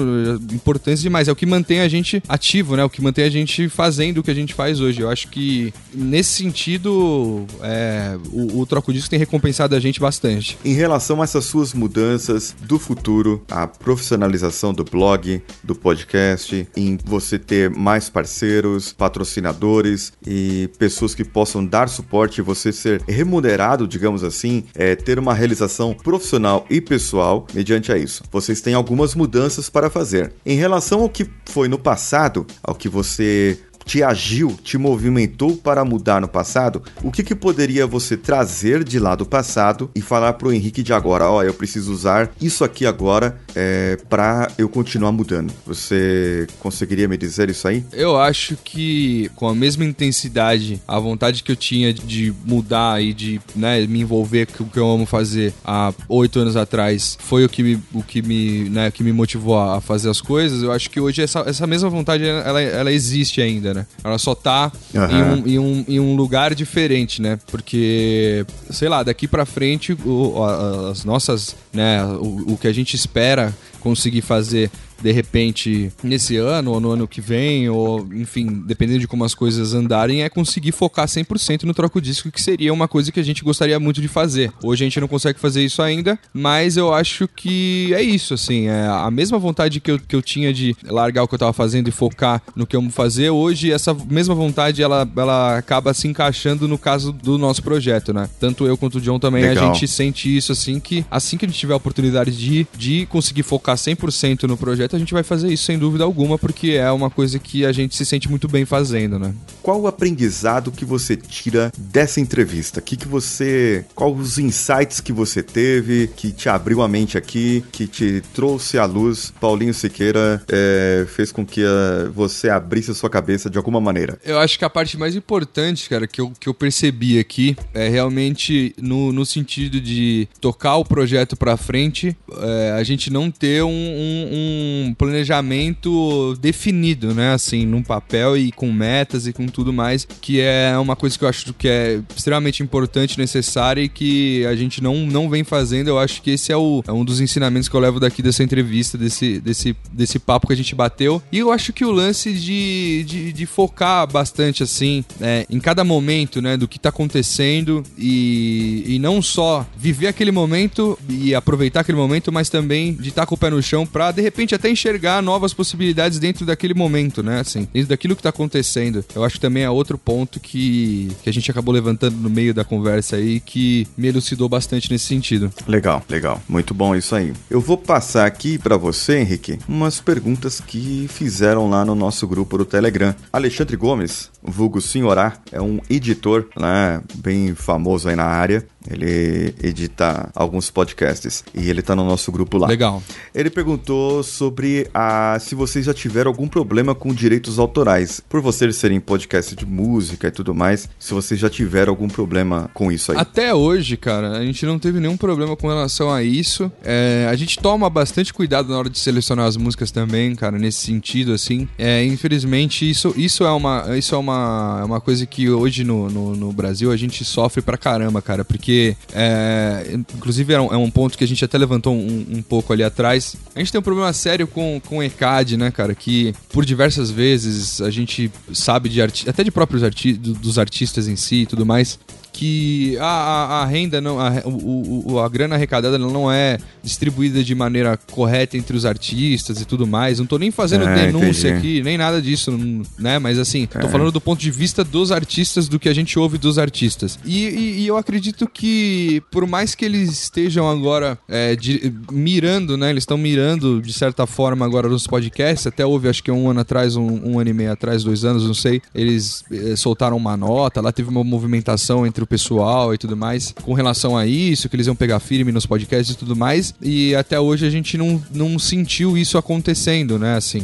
S2: importantes demais. É o que mantém a gente ativo, né? O que mantém a gente fazendo o que a gente faz hoje. Eu acho que nesse sentido, é, o, o Troco Disco tem recompensado a gente bastante.
S1: Em relação a essas suas mudanças do futuro, a profissionalização do blog, do podcast, em você ter mais parceiros, patrocinadores e pessoas que possam dar suporte você ser remunerado, digamos assim, é, ter uma realização profissional e pessoal mediante a isso. Vocês têm algumas mudanças para fazer. Em relação ao que foi no passado, ao que você te agiu, te movimentou para mudar no passado, o que, que poderia você trazer de lá do passado e falar pro Henrique de agora, ó, oh, eu preciso usar isso aqui agora é, para eu continuar mudando. Você conseguiria me dizer isso aí?
S2: Eu acho que com a mesma intensidade, a vontade que eu tinha de mudar e de né, me envolver com o que eu amo fazer há oito anos atrás, foi o que me, o que me, né, que me motivou a fazer as coisas. Eu acho que hoje essa, essa mesma vontade ela, ela existe ainda, né? Ela só tá uhum. em, um, em, um, em, um, lugar diferente, né? Porque, sei lá, daqui para frente, o, as nossas, né, o, o que a gente espera conseguir fazer de repente nesse ano ou no ano que vem, ou enfim, dependendo de como as coisas andarem, é conseguir focar 100% no troco disco, que seria uma coisa que a gente gostaria muito de fazer. Hoje a gente não consegue fazer isso ainda, mas eu acho que é isso, assim, é a mesma vontade que eu, que eu tinha de largar o que eu tava fazendo e focar no que eu vou fazer, hoje essa mesma vontade ela, ela acaba se encaixando no caso do nosso projeto, né? Tanto eu quanto o John também, Legal. a gente sente isso assim que assim que a gente tiver a oportunidade de, de conseguir focar 100% no projeto projeto, a gente vai fazer isso sem dúvida alguma, porque é uma coisa que a gente se sente muito bem fazendo, né?
S1: Qual o aprendizado que você tira dessa entrevista? Que que você, qual os insights que você teve, que te abriu a mente aqui, que te trouxe à luz? Paulinho Siqueira é, fez com que a, eh, você abrisse a sua cabeça de alguma maneira.
S2: Eu acho que a parte mais importante, cara, que eu, que eu percebi aqui é realmente no, no sentido de tocar o projeto para frente, é, a gente não ter um, um, um um planejamento definido, né? Assim, num papel e com metas e com tudo mais, que é uma coisa que eu acho que é extremamente importante, necessária e que a gente não, não vem fazendo. Eu acho que esse é, o, é um dos ensinamentos que eu levo daqui dessa entrevista, desse, desse, desse papo que a gente bateu. E eu acho que o lance de, de, de focar bastante, assim, é, em cada momento, né? Do que tá acontecendo e, e não só viver aquele momento e aproveitar aquele momento, mas também de estar tá com o pé no chão pra, de repente, até enxergar novas possibilidades dentro daquele momento, né? Assim, dentro daquilo que tá acontecendo. Eu acho que também é outro ponto que, que a gente acabou levantando no meio da conversa aí que me elucidou bastante nesse sentido.
S1: Legal, legal. Muito bom isso aí. Eu vou passar aqui para você, Henrique, umas perguntas que fizeram lá no nosso grupo do Telegram. Alexandre Gomes, vulgo Senhorá, é um editor, né, bem famoso aí na área. Ele edita alguns podcasts e ele tá no nosso grupo lá.
S2: Legal.
S1: Ele perguntou sobre a se vocês já tiveram algum problema com direitos autorais. Por vocês serem podcast de música e tudo mais, se vocês já tiveram algum problema com isso aí.
S2: Até hoje, cara, a gente não teve nenhum problema com relação a isso. É, a gente toma bastante cuidado na hora de selecionar as músicas também, cara, nesse sentido, assim. É, infelizmente, isso, isso, é, uma, isso é, uma, é uma coisa que hoje no, no, no Brasil a gente sofre pra caramba, cara, porque é, inclusive é um, é um, ponto que a gente até levantou um, um, pouco ali atrás. A gente tem um problema sério com, com ECAD, né, cara? Que por diversas vezes a gente sabe de até de próprios arti dos artistas em si e tudo mais, que a, a, a renda, não, a, o, o, a grana arrecadada não é distribuída de maneira correta entre os artistas e tudo mais. Não tô nem fazendo é, denúncia entendi. aqui, nem nada disso, né? Mas assim, é. tô falando do ponto de vista dos artistas, do que a gente ouve dos artistas. E, e, e eu acredito que, por mais que eles estejam agora é, de, mirando, né? Eles estão mirando, de certa forma, agora nos podcasts. Até houve, acho que um ano atrás, um, um ano e meio atrás, dois anos, não sei. Eles é, soltaram uma nota, lá teve uma movimentação entre o pessoal e tudo mais com relação a isso, que eles iam pegar firme nos podcasts e tudo mais. E até hoje a gente não, não sentiu isso acontecendo, né? Assim,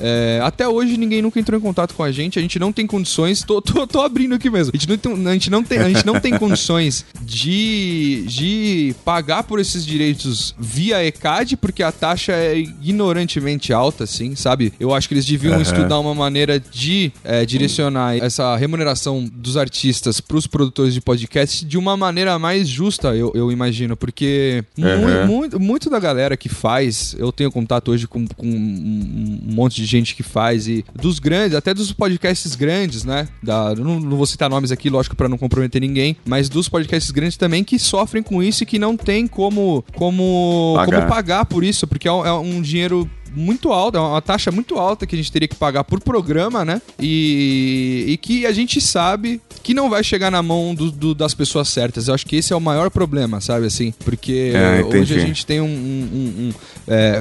S2: É, até hoje ninguém nunca entrou em contato com a gente, a gente não tem condições, tô, tô, tô abrindo aqui mesmo, a gente, não tem, a, gente não tem, a gente não tem condições de, de pagar por esses direitos via ECAD, porque a taxa é ignorantemente alta, assim, sabe? Eu acho que eles deviam uhum. estudar uma maneira de é, direcionar essa remuneração dos artistas para os produtores de podcast de uma maneira mais justa, eu, eu imagino, porque uhum. muito, muito, muito, da galera que faz, eu tenho contato hoje com, com um monte de gente que faz, e dos grandes, até dos podcasts grandes, né? Da, não, não vou citar nomes aqui, lógico, para não comprometer ninguém, mas dos podcasts grandes também que sofrem com isso e que não tem como, como, pagar. como pagar por isso, porque é um, é um dinheiro muito alta, é uma taxa muito alta que a gente teria que pagar por programa, né? E, e que a gente sabe que não vai chegar na mão do, do, das pessoas certas. Eu acho que esse é o maior problema, sabe assim? Porque é, hoje a gente tem um. um, um é,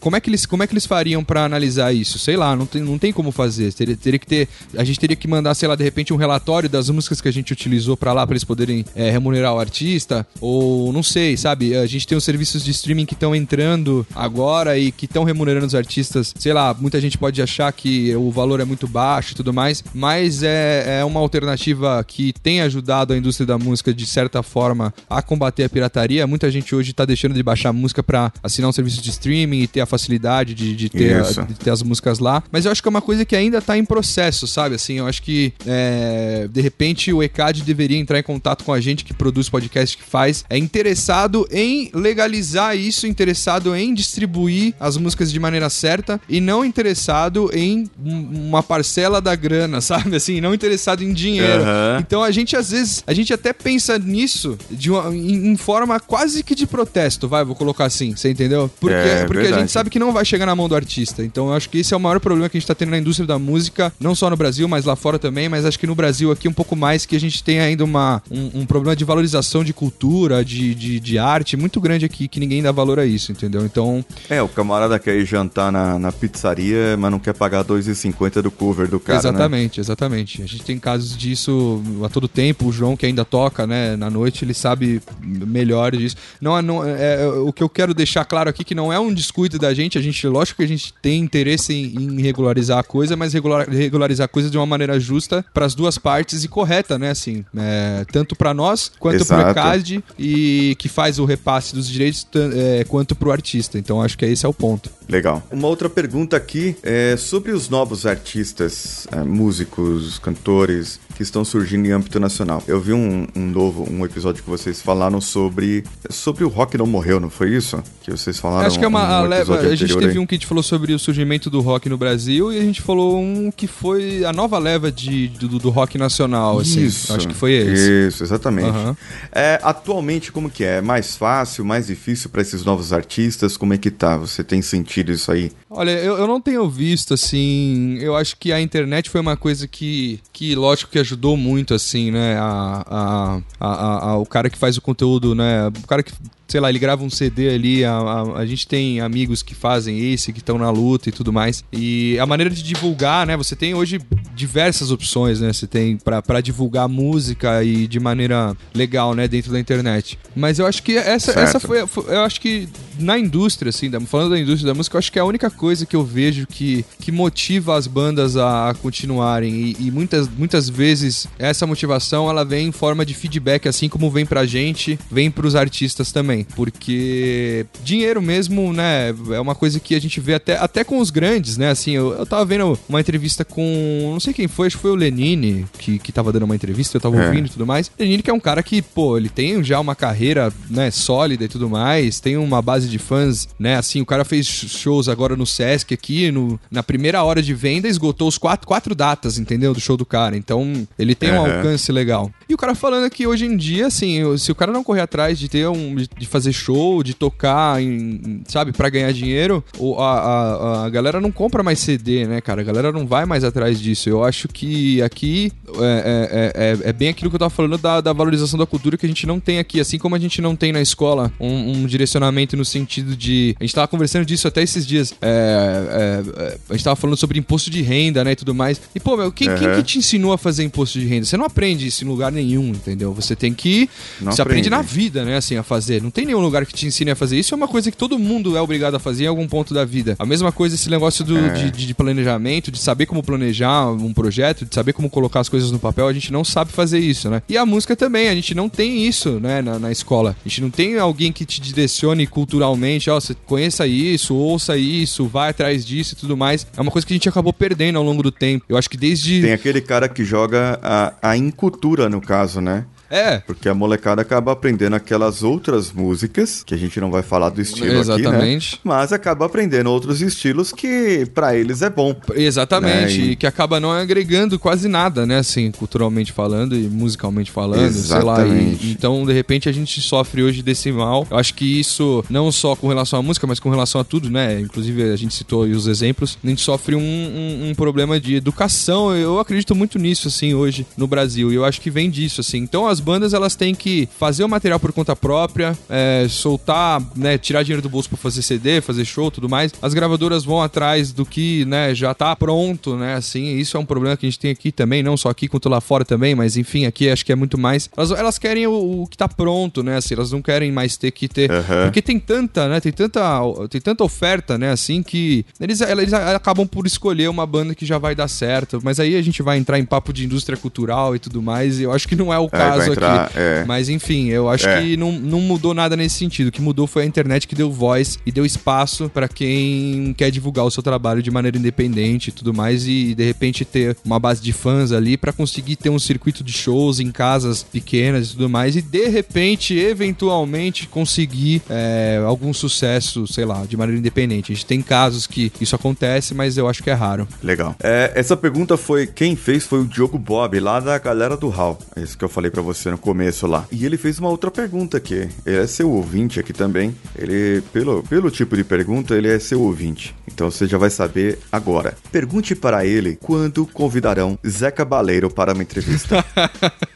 S2: como, é que eles, como é que eles fariam para analisar isso? Sei lá, não tem, não tem como fazer. Teria, teria que ter. A gente teria que mandar, sei lá, de repente um relatório das músicas que a gente utilizou para lá, para eles poderem é, remunerar o artista. Ou não sei, sabe? A gente tem os serviços de streaming que estão entrando agora e que estão remunerando os artistas. Sei lá, muita gente pode achar que o valor é muito baixo e tudo mais, mas é, é uma alternativa que tem ajudado a indústria da música de certa forma a combater a pirataria. Muita gente hoje tá deixando de baixar música para assinar um serviço de streaming e ter a facilidade de, de, ter, de ter as músicas lá. Mas eu acho que é uma coisa que ainda tá em processo, sabe? Assim, eu acho que é, de repente o ECAD deveria entrar em contato com a gente que produz podcast que faz, é interessado em legalizar isso, interessado em distribuir as músicas de maneira certa e não interessado em uma parcela da grana, sabe? Assim, não interessado em dinheiro. Uhum. Então a gente às vezes, a gente até pensa nisso de uma, em, em, forma quase que de protesto, vai, vou colocar assim, você entendeu? Porque, é, porque a gente sabe que não vai chegar na mão do artista. Então eu acho que esse é o maior problema que a gente tá tendo na indústria da música, não só no Brasil, mas lá fora também, mas acho que no Brasil aqui um pouco mais que a gente tem ainda uma, um, um problema de valorização de cultura, de, de, de arte muito grande aqui, que ninguém dá valor a isso, entendeu? Então...
S1: É, o camarada quer ir jantar na, na pizzaria, mas não quer pagar 2,50 do cover do cara,
S2: né? Exatamente, né? exatamente. A gente tem casos disso a todo tempo. O João, que ainda toca, né, na noite, ele sabe melhor disso. Não, não é, é, o que eu quero deixar claro aqui que não é um descuido da gente. A gente, lógico que a gente tem interesse em, em regularizar a coisa, mas regular, regularizar a coisa de uma maneira justa para as duas partes e correta, né, assim, é, tanto para nós quanto para o ECAD e que faz o repasse dos direitos é, quanto para o artista. Então acho que esse é o ponto.
S1: Legal. Uma outra pergunta aqui é sobre os novos artistas, é, músicos, cantores que estão surgindo em âmbito nacional. Eu vi um, um, novo, um episódio que vocês falaram sobre sobre o rock não morreu, não foi isso? Que vocês falaram.
S2: Acho que é uma um leva. A gente teve aí. um que a gente falou sobre o surgimento do rock no Brasil e a gente falou um que foi a nova leva de, do, do rock nacional, assim. Isso. Acho que foi esse.
S1: Isso, exatamente. Uhum. É, atualmente, como que é? É mais fácil, mais difícil para esses novos artistas? Como é que tá? Você tem sentido isso aí?
S2: Olha, eu, eu não tenho visto, assim. Eu acho que a internet foi uma coisa que, que lógico, que ajudou muito, assim, né? A, a, a, a, o cara que faz o conteúdo, né? O cara que sei lá, ele grava um CD ali, a, a, a gente tem amigos que fazem esse, que estão na luta e tudo mais. E a maneira de divulgar, né? Você tem hoje diversas opções, né? Você tem para divulgar música e de maneira legal, né? Dentro da internet. Mas eu acho que essa, essa foi, foi, Eu acho que na indústria, assim, falando da indústria da música, eu acho que é a única coisa que eu vejo que, que motiva as bandas a, a continuarem. E, e, muitas, muitas vezes essa motivação ela vem em forma de feedback, assim como vem pra gente, vem pros artistas também. Porque dinheiro mesmo, né, é uma coisa que a gente vê até, até com os grandes, né? Assim, eu, eu tava vendo uma entrevista com. Não sei quem foi, acho que foi o Lenine que, que tava dando uma entrevista, eu tava é. ouvindo e tudo mais. Lenine, que é um cara que, pô, ele tem já uma carreira, né, sólida e tudo mais, tem uma base de fãs, né? Assim, o cara fez shows agora no Sesc aqui, no, na primeira hora de venda, esgotou os quatro, quatro datas, entendeu? Do show do cara. Então, ele tem uhum. um alcance legal. E o cara falando que hoje em dia, assim, se o cara não correr atrás de ter um. de fazer show, de tocar, em, sabe, para ganhar dinheiro, a, a, a galera não compra mais CD, né, cara? A galera não vai mais atrás disso. Eu acho que aqui é, é, é, é bem aquilo que eu tava falando da, da valorização da cultura que a gente não tem aqui. Assim como a gente não tem na escola um, um direcionamento no sentido de. A gente tava conversando disso até esses dias. É, é, é, a gente tava falando sobre imposto de renda, né? E tudo mais. E, pô, meu, quem, quem
S1: Uhum.
S2: que te ensinou a fazer imposto de renda? Você não aprende isso em lugar nenhum, entendeu? Você tem que.
S1: Não
S2: você aprende
S1: aprende.
S2: na vida, né? Assim, a fazer. Não tem nenhum lugar que te ensine a fazer isso. É uma coisa que todo mundo é obrigado a fazer em algum ponto da vida. A mesma coisa esse negócio do,
S1: É.
S2: de, de planejamento, de saber como planejar um projeto, de saber como colocar as coisas no papel. A gente não sabe fazer isso, né? E a música também. A gente não tem isso, né? Na, na escola. A gente não tem alguém que te direcione culturalmente. Ó, você conheça isso, ouça isso, vai atrás disso e tudo mais. É uma coisa que a gente acabou perdendo ao longo do tempo. Eu acho que desde.
S1: Tem aquele cara que joga a, a incultura, no caso, né?
S2: É.
S1: Porque a molecada acaba aprendendo aquelas outras músicas, que a gente não vai falar do estilo aqui,
S2: Exatamente.
S1: né? Mas acaba aprendendo outros estilos que pra eles é bom.
S2: Exatamente,
S1: Né, e-
S2: e que acaba não agregando quase nada, né, assim, culturalmente falando e musicalmente falando, sei lá. e-
S1: Exatamente.
S2: então, de repente, a gente sofre hoje desse mal. Eu acho que isso, não só com relação à música, mas com relação a tudo, né? Inclusive, a gente citou aí os exemplos, a gente sofre um, um- um problema de educação. Eu acredito muito nisso, assim, hoje no Brasil. E eu acho que vem disso, assim. Então, as bandas, elas têm que fazer o material por conta própria, é, soltar, né, tirar dinheiro do bolso pra fazer CD, fazer show, tudo mais. As gravadoras vão atrás do que, né, já tá pronto, né, assim. Isso é um problema que a gente tem aqui também, não só aqui quanto lá fora também, mas enfim, aqui acho que é muito mais. Elas, elas querem o, o que tá pronto, né, assim, elas não querem mais ter que ter.
S1: Aham.
S2: Porque tem tanta, né, tem tanta, tem tanta oferta, né, assim, que eles, eles acabam por escolher uma banda que já vai dar certo. Mas aí a gente vai entrar em papo de indústria cultural e tudo mais, e eu acho que não é o
S1: É,
S2: caso
S1: entrar,
S2: aqui.
S1: é.
S2: Mas enfim, eu acho
S1: É.
S2: que não, não mudou nada nesse sentido. O que mudou foi a internet que deu voz e deu espaço pra quem quer divulgar o seu trabalho de maneira independente e tudo mais e de repente ter uma base de fãs ali pra conseguir ter um circuito de shows em casas pequenas e tudo mais e de repente, eventualmente conseguir é, algum sucesso, sei lá, de maneira independente. A gente tem casos que isso acontece, mas eu acho que é raro.
S1: Legal. É, essa pergunta foi quem fez foi o Diogo Bob, lá da galera do HAL. Esse que eu falei pra você no começo lá. E ele fez uma outra pergunta aqui. Ele é seu ouvinte aqui também. Ele, pelo, pelo tipo de pergunta, ele é seu ouvinte. Então você já vai saber agora. Pergunte para ele quando convidarão Zé Cabaleiro para uma entrevista.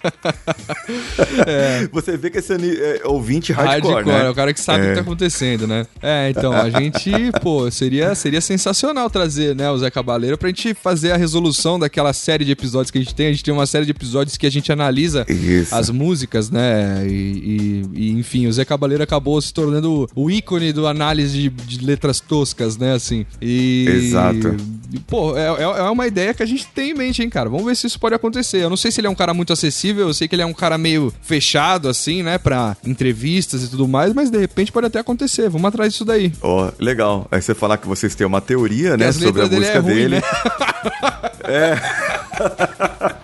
S1: Você vê que esse ani- é, ouvinte hardcore, né?
S2: é o cara que sabe o
S1: É.
S2: que tá acontecendo, né? É, então, a gente, pô, seria, seria sensacional trazer, né, o Zé Cabaleiro pra gente fazer a resolução daquela série de episódios que a gente tem. A gente tem uma série de episódios que a gente analisa
S1: Isso.
S2: As músicas, né? E, e- e, enfim, o Zé Cabaleiro acabou se tornando o ícone do análise de, de letras toscas, né? Assim. E.
S1: Exato.
S2: e, Pô, é, é é uma ideia que a gente tem em mente, hein, cara? Vamos ver se isso pode acontecer. Eu não sei se ele é um cara muito acessível, eu sei que ele é um cara meio fechado, assim, né? Pra entrevistas e tudo mais, mas de repente pode até acontecer. Vamos atrás disso daí.
S1: Ó, legal. Aí você falar que vocês têm uma teoria,
S2: Que
S1: né, sobre a
S2: letras dele
S1: música
S2: é ruim,
S1: dele.
S2: né?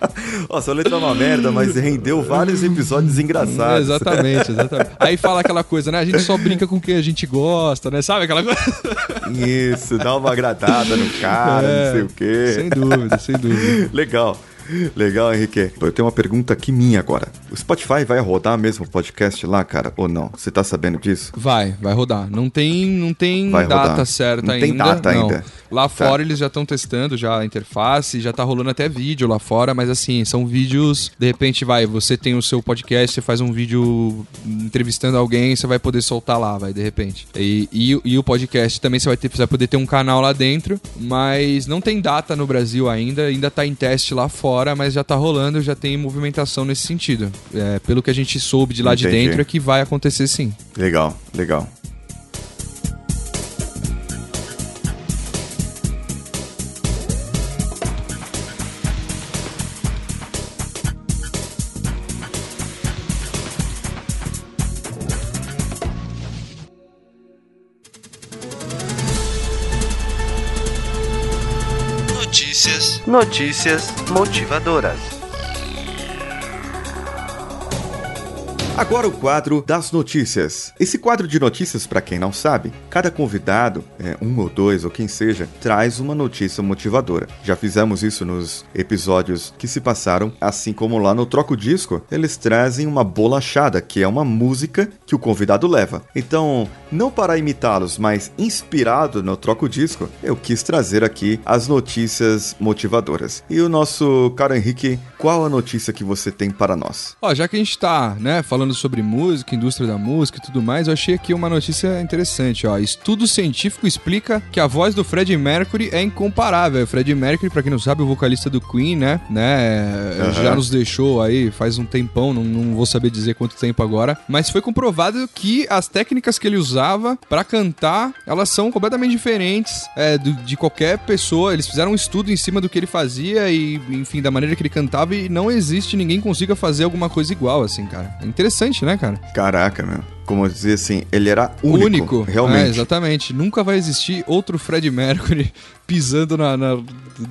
S1: Ó, sua letra é uma merda, mas rendeu vários episódios engraçados.
S2: Exatamente, exatamente. Aí fala aquela coisa, né? A gente só brinca com quem a gente gosta, né? Sabe aquela coisa?
S1: Isso, dá uma agradada no cara,
S2: É,
S1: não sei o quê.
S2: Sem dúvida, sem dúvida.
S1: Legal. Legal, Henrique. Eu tenho uma pergunta aqui minha agora. O Spotify vai rodar mesmo o podcast lá, cara, ou não? Você tá sabendo disso?
S2: Vai, vai rodar. Não tem, não tem
S1: Vai
S2: data
S1: rodar.
S2: certa
S1: Não
S2: ainda.
S1: tem data
S2: não.
S1: ainda.
S2: Lá
S1: Tá.
S2: fora eles já estão testando já a interface, já tá rolando até vídeo lá fora, mas assim, são vídeos, de repente vai, você tem o seu podcast, você faz um vídeo entrevistando alguém, você vai poder soltar lá, vai, de repente. E, e, e o podcast também você vai, ter, você vai poder ter um canal lá dentro, mas não tem data no Brasil ainda, ainda tá em teste lá fora, mas já tá rolando, já tem movimentação nesse sentido. É, pelo que a gente soube de lá de
S1: Entendi.
S2: dentro é que vai acontecer sim.
S1: Legal, legal.
S3: Notícias. Motivadoras.
S1: Agora o quadro das notícias. Esse quadro de notícias, pra quem não sabe, cada convidado, é, um ou dois ou quem seja, traz uma notícia motivadora. Já fizemos isso nos episódios que se passaram, assim como lá no Troco Disco, eles trazem uma bolachada, que é uma música que o convidado leva. Então, não para imitá-los, mas inspirado no Troco Disco, eu quis trazer aqui as notícias motivadoras. E o nosso caro Henrique, qual a notícia que você tem para nós?
S2: Ó, já que a gente tá, né, falando falando sobre música, indústria da música e tudo mais, eu achei aqui uma notícia interessante, ó. Estudo científico explica que a voz do Freddie Mercury é incomparável. O Freddie Mercury, pra quem não sabe, o vocalista do Queen, né? né uhum. Já nos deixou aí faz um tempão, não, não vou saber dizer quanto tempo agora, mas foi comprovado que as técnicas que ele usava para cantar, elas são completamente diferentes é, do, de qualquer pessoa. Eles fizeram um estudo em cima do que ele fazia e, enfim, da maneira que ele cantava e não existe ninguém consiga fazer alguma coisa igual, assim, cara. É interessante, né, cara?
S1: Caraca, meu como dizer assim, ele era único. Único, realmente. É,
S2: exatamente. Nunca vai existir outro Fred Mercury pisando na, na,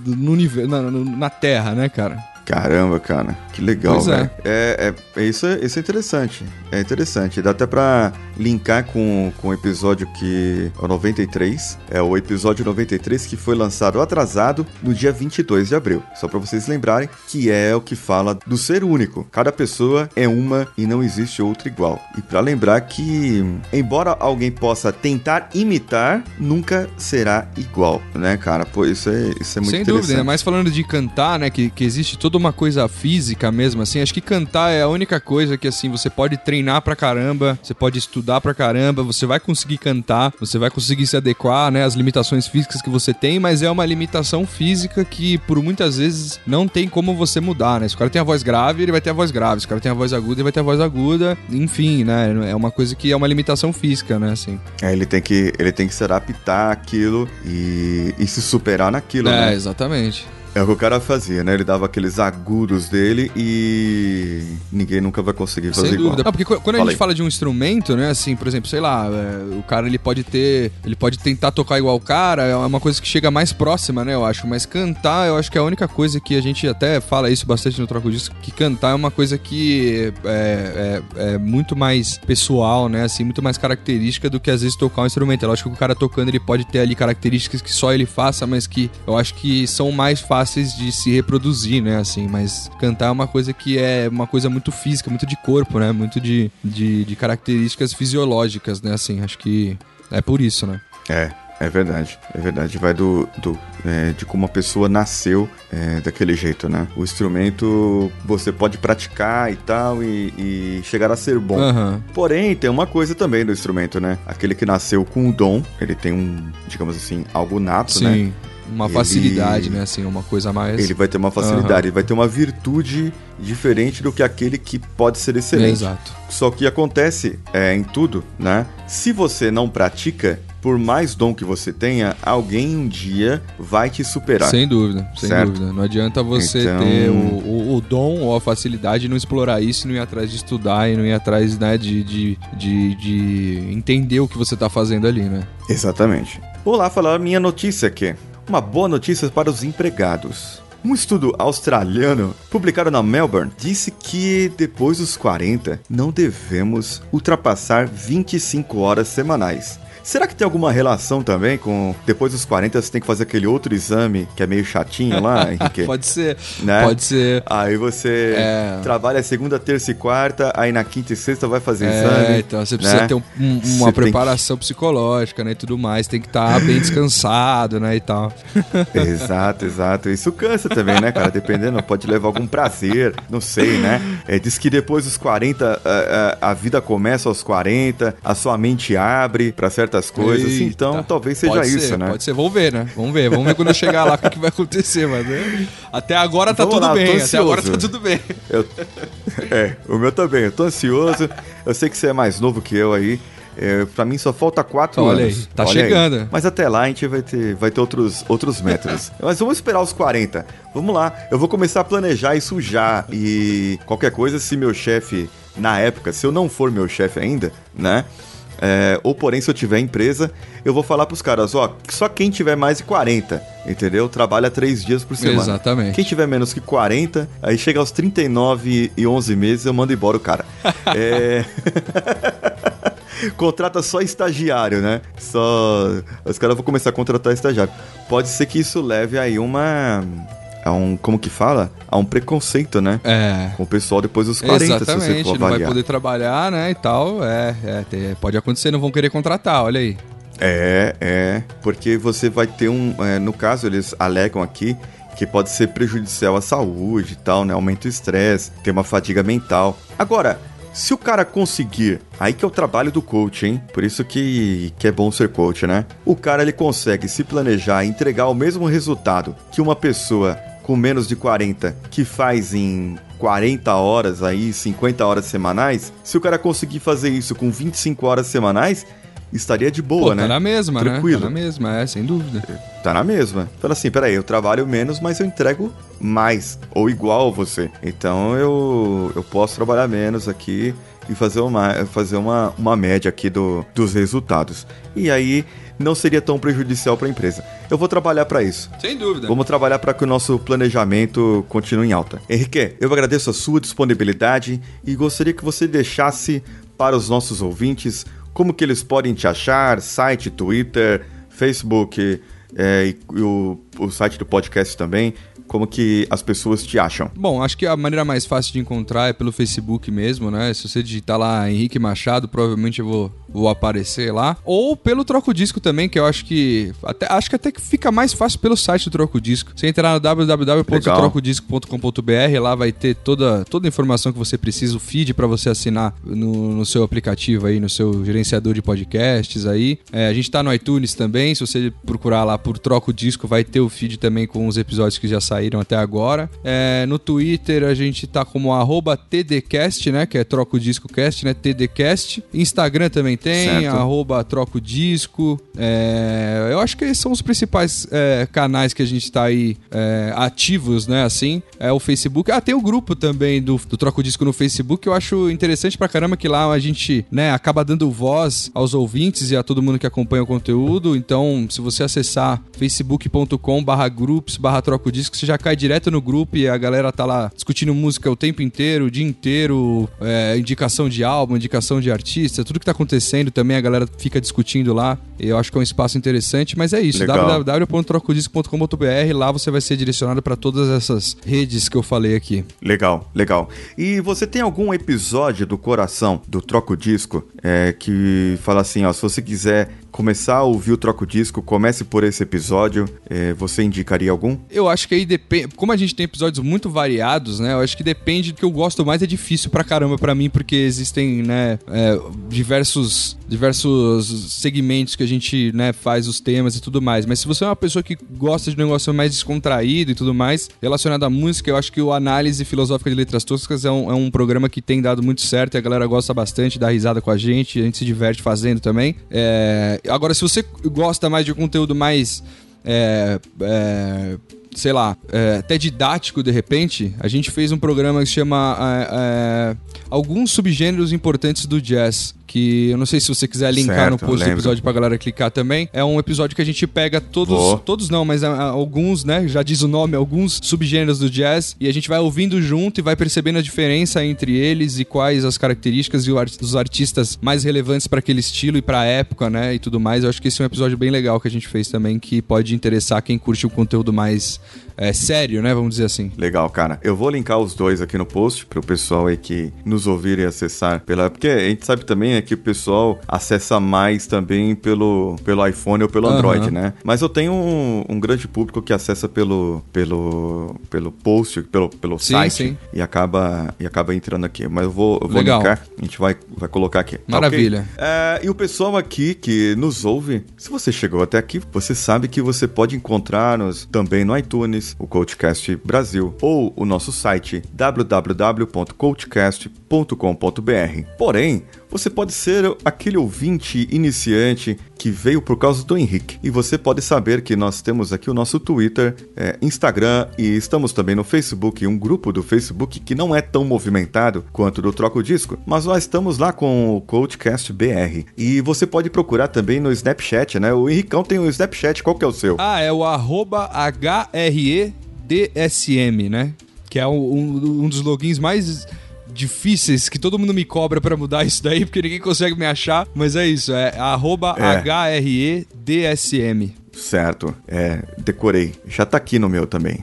S2: no, na, na Terra, né, cara?
S1: Caramba, cara, que legal, pois é. É, é, é, isso, é, isso é interessante. É interessante. Dá até pra linkar com, com o episódio que. É o 93. É o episódio 93 que foi lançado atrasado no dia 22 de abril. Só pra vocês lembrarem que é o que fala do ser único. Cada pessoa é uma e não existe outra igual. E pra lembrar que, embora alguém possa tentar imitar, nunca será igual, né, cara? Pô, isso é, isso é muito
S2: Sem dúvida, mais falando de cantar, né, que, que existe todo uma coisa física mesmo, assim. Acho que cantar é a única coisa que, assim, você pode treinar pra caramba, você pode estudar pra caramba, você vai conseguir cantar, você vai conseguir se adequar, né, às limitações físicas que você tem, mas é uma limitação física que, por muitas vezes, não tem como você mudar, né? Se o cara tem a voz grave, ele vai ter a voz grave. Se o cara tem a voz aguda, ele vai ter a voz aguda. Enfim, né? É uma coisa que é uma limitação física, né, assim.
S1: É, ele tem que, ele tem que se adaptar àquilo e, e se superar naquilo, é,
S2: né? É, exatamente.
S1: É o que o cara fazia, né? Ele dava aqueles agudos dele e ninguém nunca vai conseguir fazer Sem dúvida.
S2: igual. Não, porque quando a gente fala de um instrumento, né? Assim, por exemplo, sei lá, é, o cara ele pode ter, ele pode tentar tocar igual o cara, é uma coisa que chega mais próxima, né? Eu acho. Mas cantar, eu acho que é a única coisa que a gente até fala isso bastante no troco disso, que cantar é uma coisa que é, é, é muito mais pessoal, né? Assim, muito mais característica do que às vezes tocar um instrumento. É lógico que o cara tocando ele pode ter ali características que só ele faça, mas que eu acho que são mais fáceis fáceis de se reproduzir, né? Assim, mas cantar é uma coisa que é uma coisa muito física, muito de corpo, né? Muito de, de, de características fisiológicas, né? Assim, acho que é por isso, né?
S1: É, é verdade, é verdade. Vai do, do é, de como a pessoa nasceu é, daquele jeito, né? O instrumento você pode praticar e tal e, e chegar a ser bom. Uhum. Porém, tem uma coisa também do instrumento, né? Aquele que nasceu com o dom, ele tem um, digamos assim, algo nato, Sim. né?
S2: Uma ele... facilidade, né? Assim, uma coisa mais.
S1: Ele vai ter uma facilidade, uhum. ele vai ter uma virtude diferente do que aquele que pode ser excelente.
S2: exato.
S1: Só que acontece é, em tudo, né? Se você não pratica, por mais dom que você tenha, alguém um dia vai te superar.
S2: Sem dúvida, sem certo? dúvida. Não adianta você então... ter o, o, o, dom ou a facilidade e não explorar isso, não ir atrás de estudar e não ir atrás né, de, de, de, de entender o que você está fazendo ali, né?
S1: Exatamente. Vou lá falar a minha notícia aqui. Uma boa notícia para os empregados. Um estudo australiano publicado na Melbourne disse que depois dos 40 não devemos ultrapassar 25 horas semanais. Será que tem alguma relação também com depois dos 40 você tem que fazer aquele outro exame que é meio chatinho lá, Henrique?
S2: pode ser. Né? Pode ser.
S1: Aí você é... trabalha segunda, terça e quarta, aí na quinta e sexta vai fazer é, exame.
S2: Então você precisa né? ter um, um, uma preparação que... psicológica, né? E tudo mais. Tem que estar tá bem descansado, né? E tal.
S1: exato, exato. Isso cansa também, né, cara? Dependendo, pode levar algum prazer, não sei, né? É, diz que depois dos 40 a, a, a vida começa aos 40, a sua mente abre para certas certas coisas, Eita. então talvez seja isso, né?
S2: Pode ser, vamos ver, né? Vamos ver, vamos ver quando eu chegar lá o que, vai acontecer, mas né? até agora tá vamos tudo lá, bem, até agora tá tudo bem.
S1: Eu... É, o meu também, eu tô ansioso, eu sei que você é mais novo que eu aí, é, pra mim só falta quatro
S2: Olha
S1: anos.
S2: Aí, tá Olha chegando. Aí.
S1: Mas até lá a gente vai ter, vai ter outros, outros métodos. Mas vamos esperar os 40. Vamos lá. Eu vou começar a planejar isso já. E qualquer coisa, se meu chefe, na época, se eu não for meu chefe ainda, né? É, ou porém, se eu tiver empresa, eu vou falar pros caras, ó, só quem tiver mais de 40, entendeu? Trabalha três dias por semana.
S2: Exatamente.
S1: Quem tiver menos que 40, aí chega aos 39 e 11 meses, eu mando embora o cara. é... Contrata só estagiário, né? Só. Os caras vão começar a contratar estagiário. Pode ser que isso leve aí uma a um, como que fala? A um preconceito, né?
S2: É.
S1: Com o pessoal depois dos 40,
S2: Exatamente, se você for avaliar. não vai poder trabalhar, né, e tal. É, é, pode acontecer, não vão querer contratar, olha aí.
S1: É, é, porque você vai ter um, é, no caso eles alegam aqui que pode ser prejudicial à saúde e tal, né? Aumenta o estresse, tem uma fadiga mental. Agora, Se o cara conseguir, aí que é o trabalho do coach, hein? Por isso que, que é bom ser coach, né? O cara ele consegue se planejar e entregar o mesmo resultado que uma pessoa com menos de 40 que faz em 40 horas aí, 50 horas semanais, se o cara conseguir fazer isso com 25 horas semanais, estaria de boa,
S2: Pô,
S1: né?
S2: tá na mesma,
S1: Tranquilo.
S2: né? Tá na mesma, é, sem dúvida.
S1: Tá na mesma. Fala assim, peraí, eu trabalho menos, mas eu entrego mais, ou igual a você. Então eu, eu posso trabalhar menos aqui e fazer uma, fazer uma, uma média aqui do, dos resultados. E aí não seria tão prejudicial para a empresa. Eu vou trabalhar para isso.
S2: Sem dúvida.
S1: Vamos trabalhar para que o nosso planejamento continue em alta. Henrique, eu agradeço a sua disponibilidade e gostaria que você deixasse para os nossos ouvintes como que eles podem te achar, site, Twitter, Facebook é, e, o, o site do podcast também, como que as pessoas te acham.
S2: Bom, acho que a maneira mais fácil de encontrar é pelo Facebook mesmo, né? Se você digitar lá Henrique Machado, provavelmente eu vou, vou aparecer lá. Ou pelo Troco Disco também, que eu acho que. Até, acho que até que fica mais fácil pelo site do Troco Disco. Você entrar no www.trocodisco.com.br, lá vai ter toda, toda a informação que você precisa, o feed para você assinar no, no, seu aplicativo aí, no seu gerenciador de podcasts aí. É, a gente tá no iTunes também, se você procurar lá por Troco Disco, vai ter o feed também com os episódios que já saíram até agora. É, no Twitter a gente tá como arroba TDCast, né? Que é Troco Disco Cast, né? TDCast. Instagram também tem, arroba Troco Disco. É, eu acho que esses são os principais é, canais que a gente tá aí é, ativos, né? Assim, é o Facebook. Ah, tem o grupo também do, do Troco Disco no Facebook, eu acho interessante pra caramba que lá a gente, né, acaba dando voz aos ouvintes e a todo mundo que acompanha o conteúdo. Então, se você acessar facebook.com barra groups barra troco disco, você já cai direto no grupo e a galera tá lá discutindo música o tempo inteiro, o dia inteiro, é, indicação de álbum, indicação de artista, tudo que tá acontecendo também a galera fica discutindo lá. Eu acho que é um espaço interessante, mas é isso, www.trocodisco.com.br, lá você vai ser direcionado para todas essas redes que eu falei aqui.
S1: Legal, legal. E você tem algum episódio do coração do Troco Disco é, que fala assim, ó, se você quiser começar a ouvir o Troco Disco, comece por esse episódio, é, você indicaria algum?
S2: Eu acho que aí depende. Como a gente tem episódios muito variados, né? Eu acho que depende do que eu gosto mais. É difícil pra caramba pra mim, porque existem, né? é, diversos, diversos segmentos que a gente, né? Faz os temas e tudo mais. Mas se você é uma pessoa que gosta de um negócio mais descontraído e tudo mais, relacionado à música, eu acho que o Análise Filosófica de Letras Toscas é um, é um programa que tem dado muito certo e a galera gosta bastante, dá risada com a gente, a gente se diverte fazendo também. É, Agora, se você gosta mais de conteúdo mais. é, é, sei lá, é, até didático de repente, a gente fez um programa que se chama é, é, Alguns Subgêneros Importantes do Jazz. Que eu não sei se você quiser linkar
S1: Certo,
S2: no post do episódio pra galera clicar também. É um episódio que a gente pega todos,
S1: Vou.
S2: todos não, mas a- a- alguns, né? Já diz o nome, alguns subgêneros do jazz. E a gente vai ouvindo junto e vai percebendo a diferença entre eles e quais as características e o dos artistas mais relevantes pra aquele estilo e pra época, né? E tudo mais. Eu acho que esse é um episódio bem legal que a gente fez também, que pode interessar quem curte um conteúdo mais é, sério, né? Vamos dizer assim.
S1: Legal, cara. Eu vou linkar os dois aqui no post pro pessoal aí que nos ouvir e acessar pela. Porque a gente sabe também é que o pessoal acessa mais também pelo, pelo iPhone ou pelo. Android, né? Mas eu tenho um, um grande público que acessa pelo, pelo, pelo post, pelo, pelo
S2: Sim,
S1: site
S2: sim.
S1: e acaba e acaba entrando aqui. Mas eu vou, eu vou
S2: Legal.
S1: linkar, a gente vai, vai colocar aqui. tá ok?
S2: Maravilha.
S1: É, e o pessoal aqui que nos ouve, se você chegou até aqui, você sabe que você pode encontrar-nos também no iTunes, o Coachcast Brasil, ou o nosso site www.coachcast.com.br. Porém, você pode ser aquele ouvinte iniciante que veio por causa do Henrique. E você pode saber que nós temos aqui o nosso Twitter, é, Instagram e estamos também no Facebook, um grupo do Facebook que não é tão movimentado quanto do Troco Disco, mas nós estamos lá com o Coachcast BR. E você pode procurar também no Snapchat, né? O Henricão tem o Snapchat, qual que é o seu?
S2: Ah, é o arroba HREDSM, né? Que é um, um- um dos logins mais difíceis que todo mundo me cobra pra mudar isso daí, porque ninguém consegue me achar. Mas é isso, é arroba
S1: É.
S2: HREDSM.
S1: Certo, é, decorei. Já tá aqui no meu também.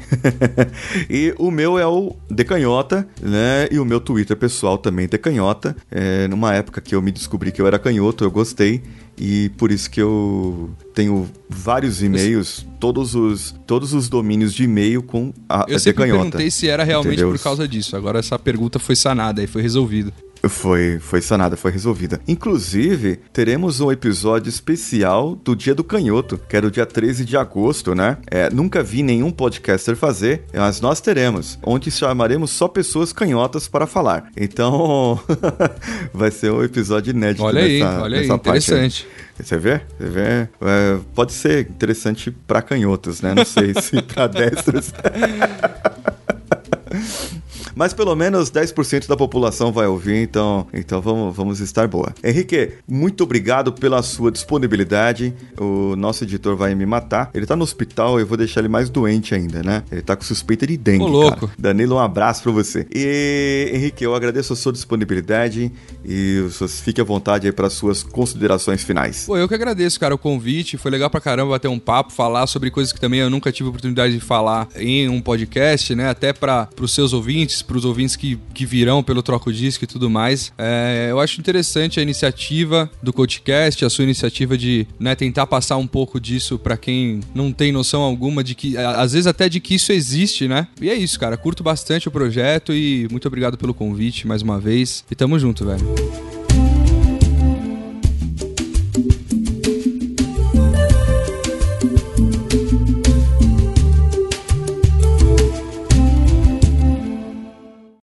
S1: e o meu é o Decanhota, né? E o meu Twitter pessoal também Decanhota. É, numa época que eu me descobri que eu era canhoto, eu gostei. E por isso que eu tenho vários e-mails, todos os, todos os domínios de e-mail com a
S2: Eu sempre
S1: Decanhota.
S2: perguntei se era realmente
S1: Entendeu?
S2: por causa disso. Agora essa pergunta foi sanada e foi resolvida.
S1: Foi, foi sanada, foi resolvida. Inclusive, teremos um episódio especial do Dia do Canhoto, que era o dia 13 de agosto, né? É, nunca vi nenhum podcaster fazer, mas nós teremos, onde chamaremos só pessoas canhotas para falar. Então, vai ser um episódio inédito
S2: olha aí,
S1: nessa,
S2: olha aí,
S1: nessa parte.
S2: interessante.
S1: Você vê? Você vê? É, pode ser interessante para canhotos, né? Não sei se para destros. Mas pelo menos 10% da população vai ouvir, então, então vamos, vamos estar boa. Henrique, muito obrigado pela sua disponibilidade. O nosso editor vai me matar. Ele tá no hospital, eu vou deixar ele mais doente ainda, né? Ele tá com suspeita de dengue,
S2: Ô, louco.
S1: cara. Danilo, um abraço pra você. E, Henrique, eu agradeço a sua disponibilidade e fique à vontade aí para suas considerações finais.
S2: Pô, eu que agradeço, cara, o convite. Foi legal pra caramba bater um papo, falar sobre coisas que também eu nunca tive oportunidade de falar em um podcast, né? Até para os seus ouvintes, para os ouvintes que, que virão pelo Troco Disco e tudo mais. É, eu acho interessante a iniciativa do podcast, a sua iniciativa de né, tentar passar um pouco disso para quem não tem noção alguma de que, às vezes até de que isso existe, né? E é isso, cara. Curto bastante o projeto e muito obrigado pelo convite mais uma vez. E tamo junto, velho.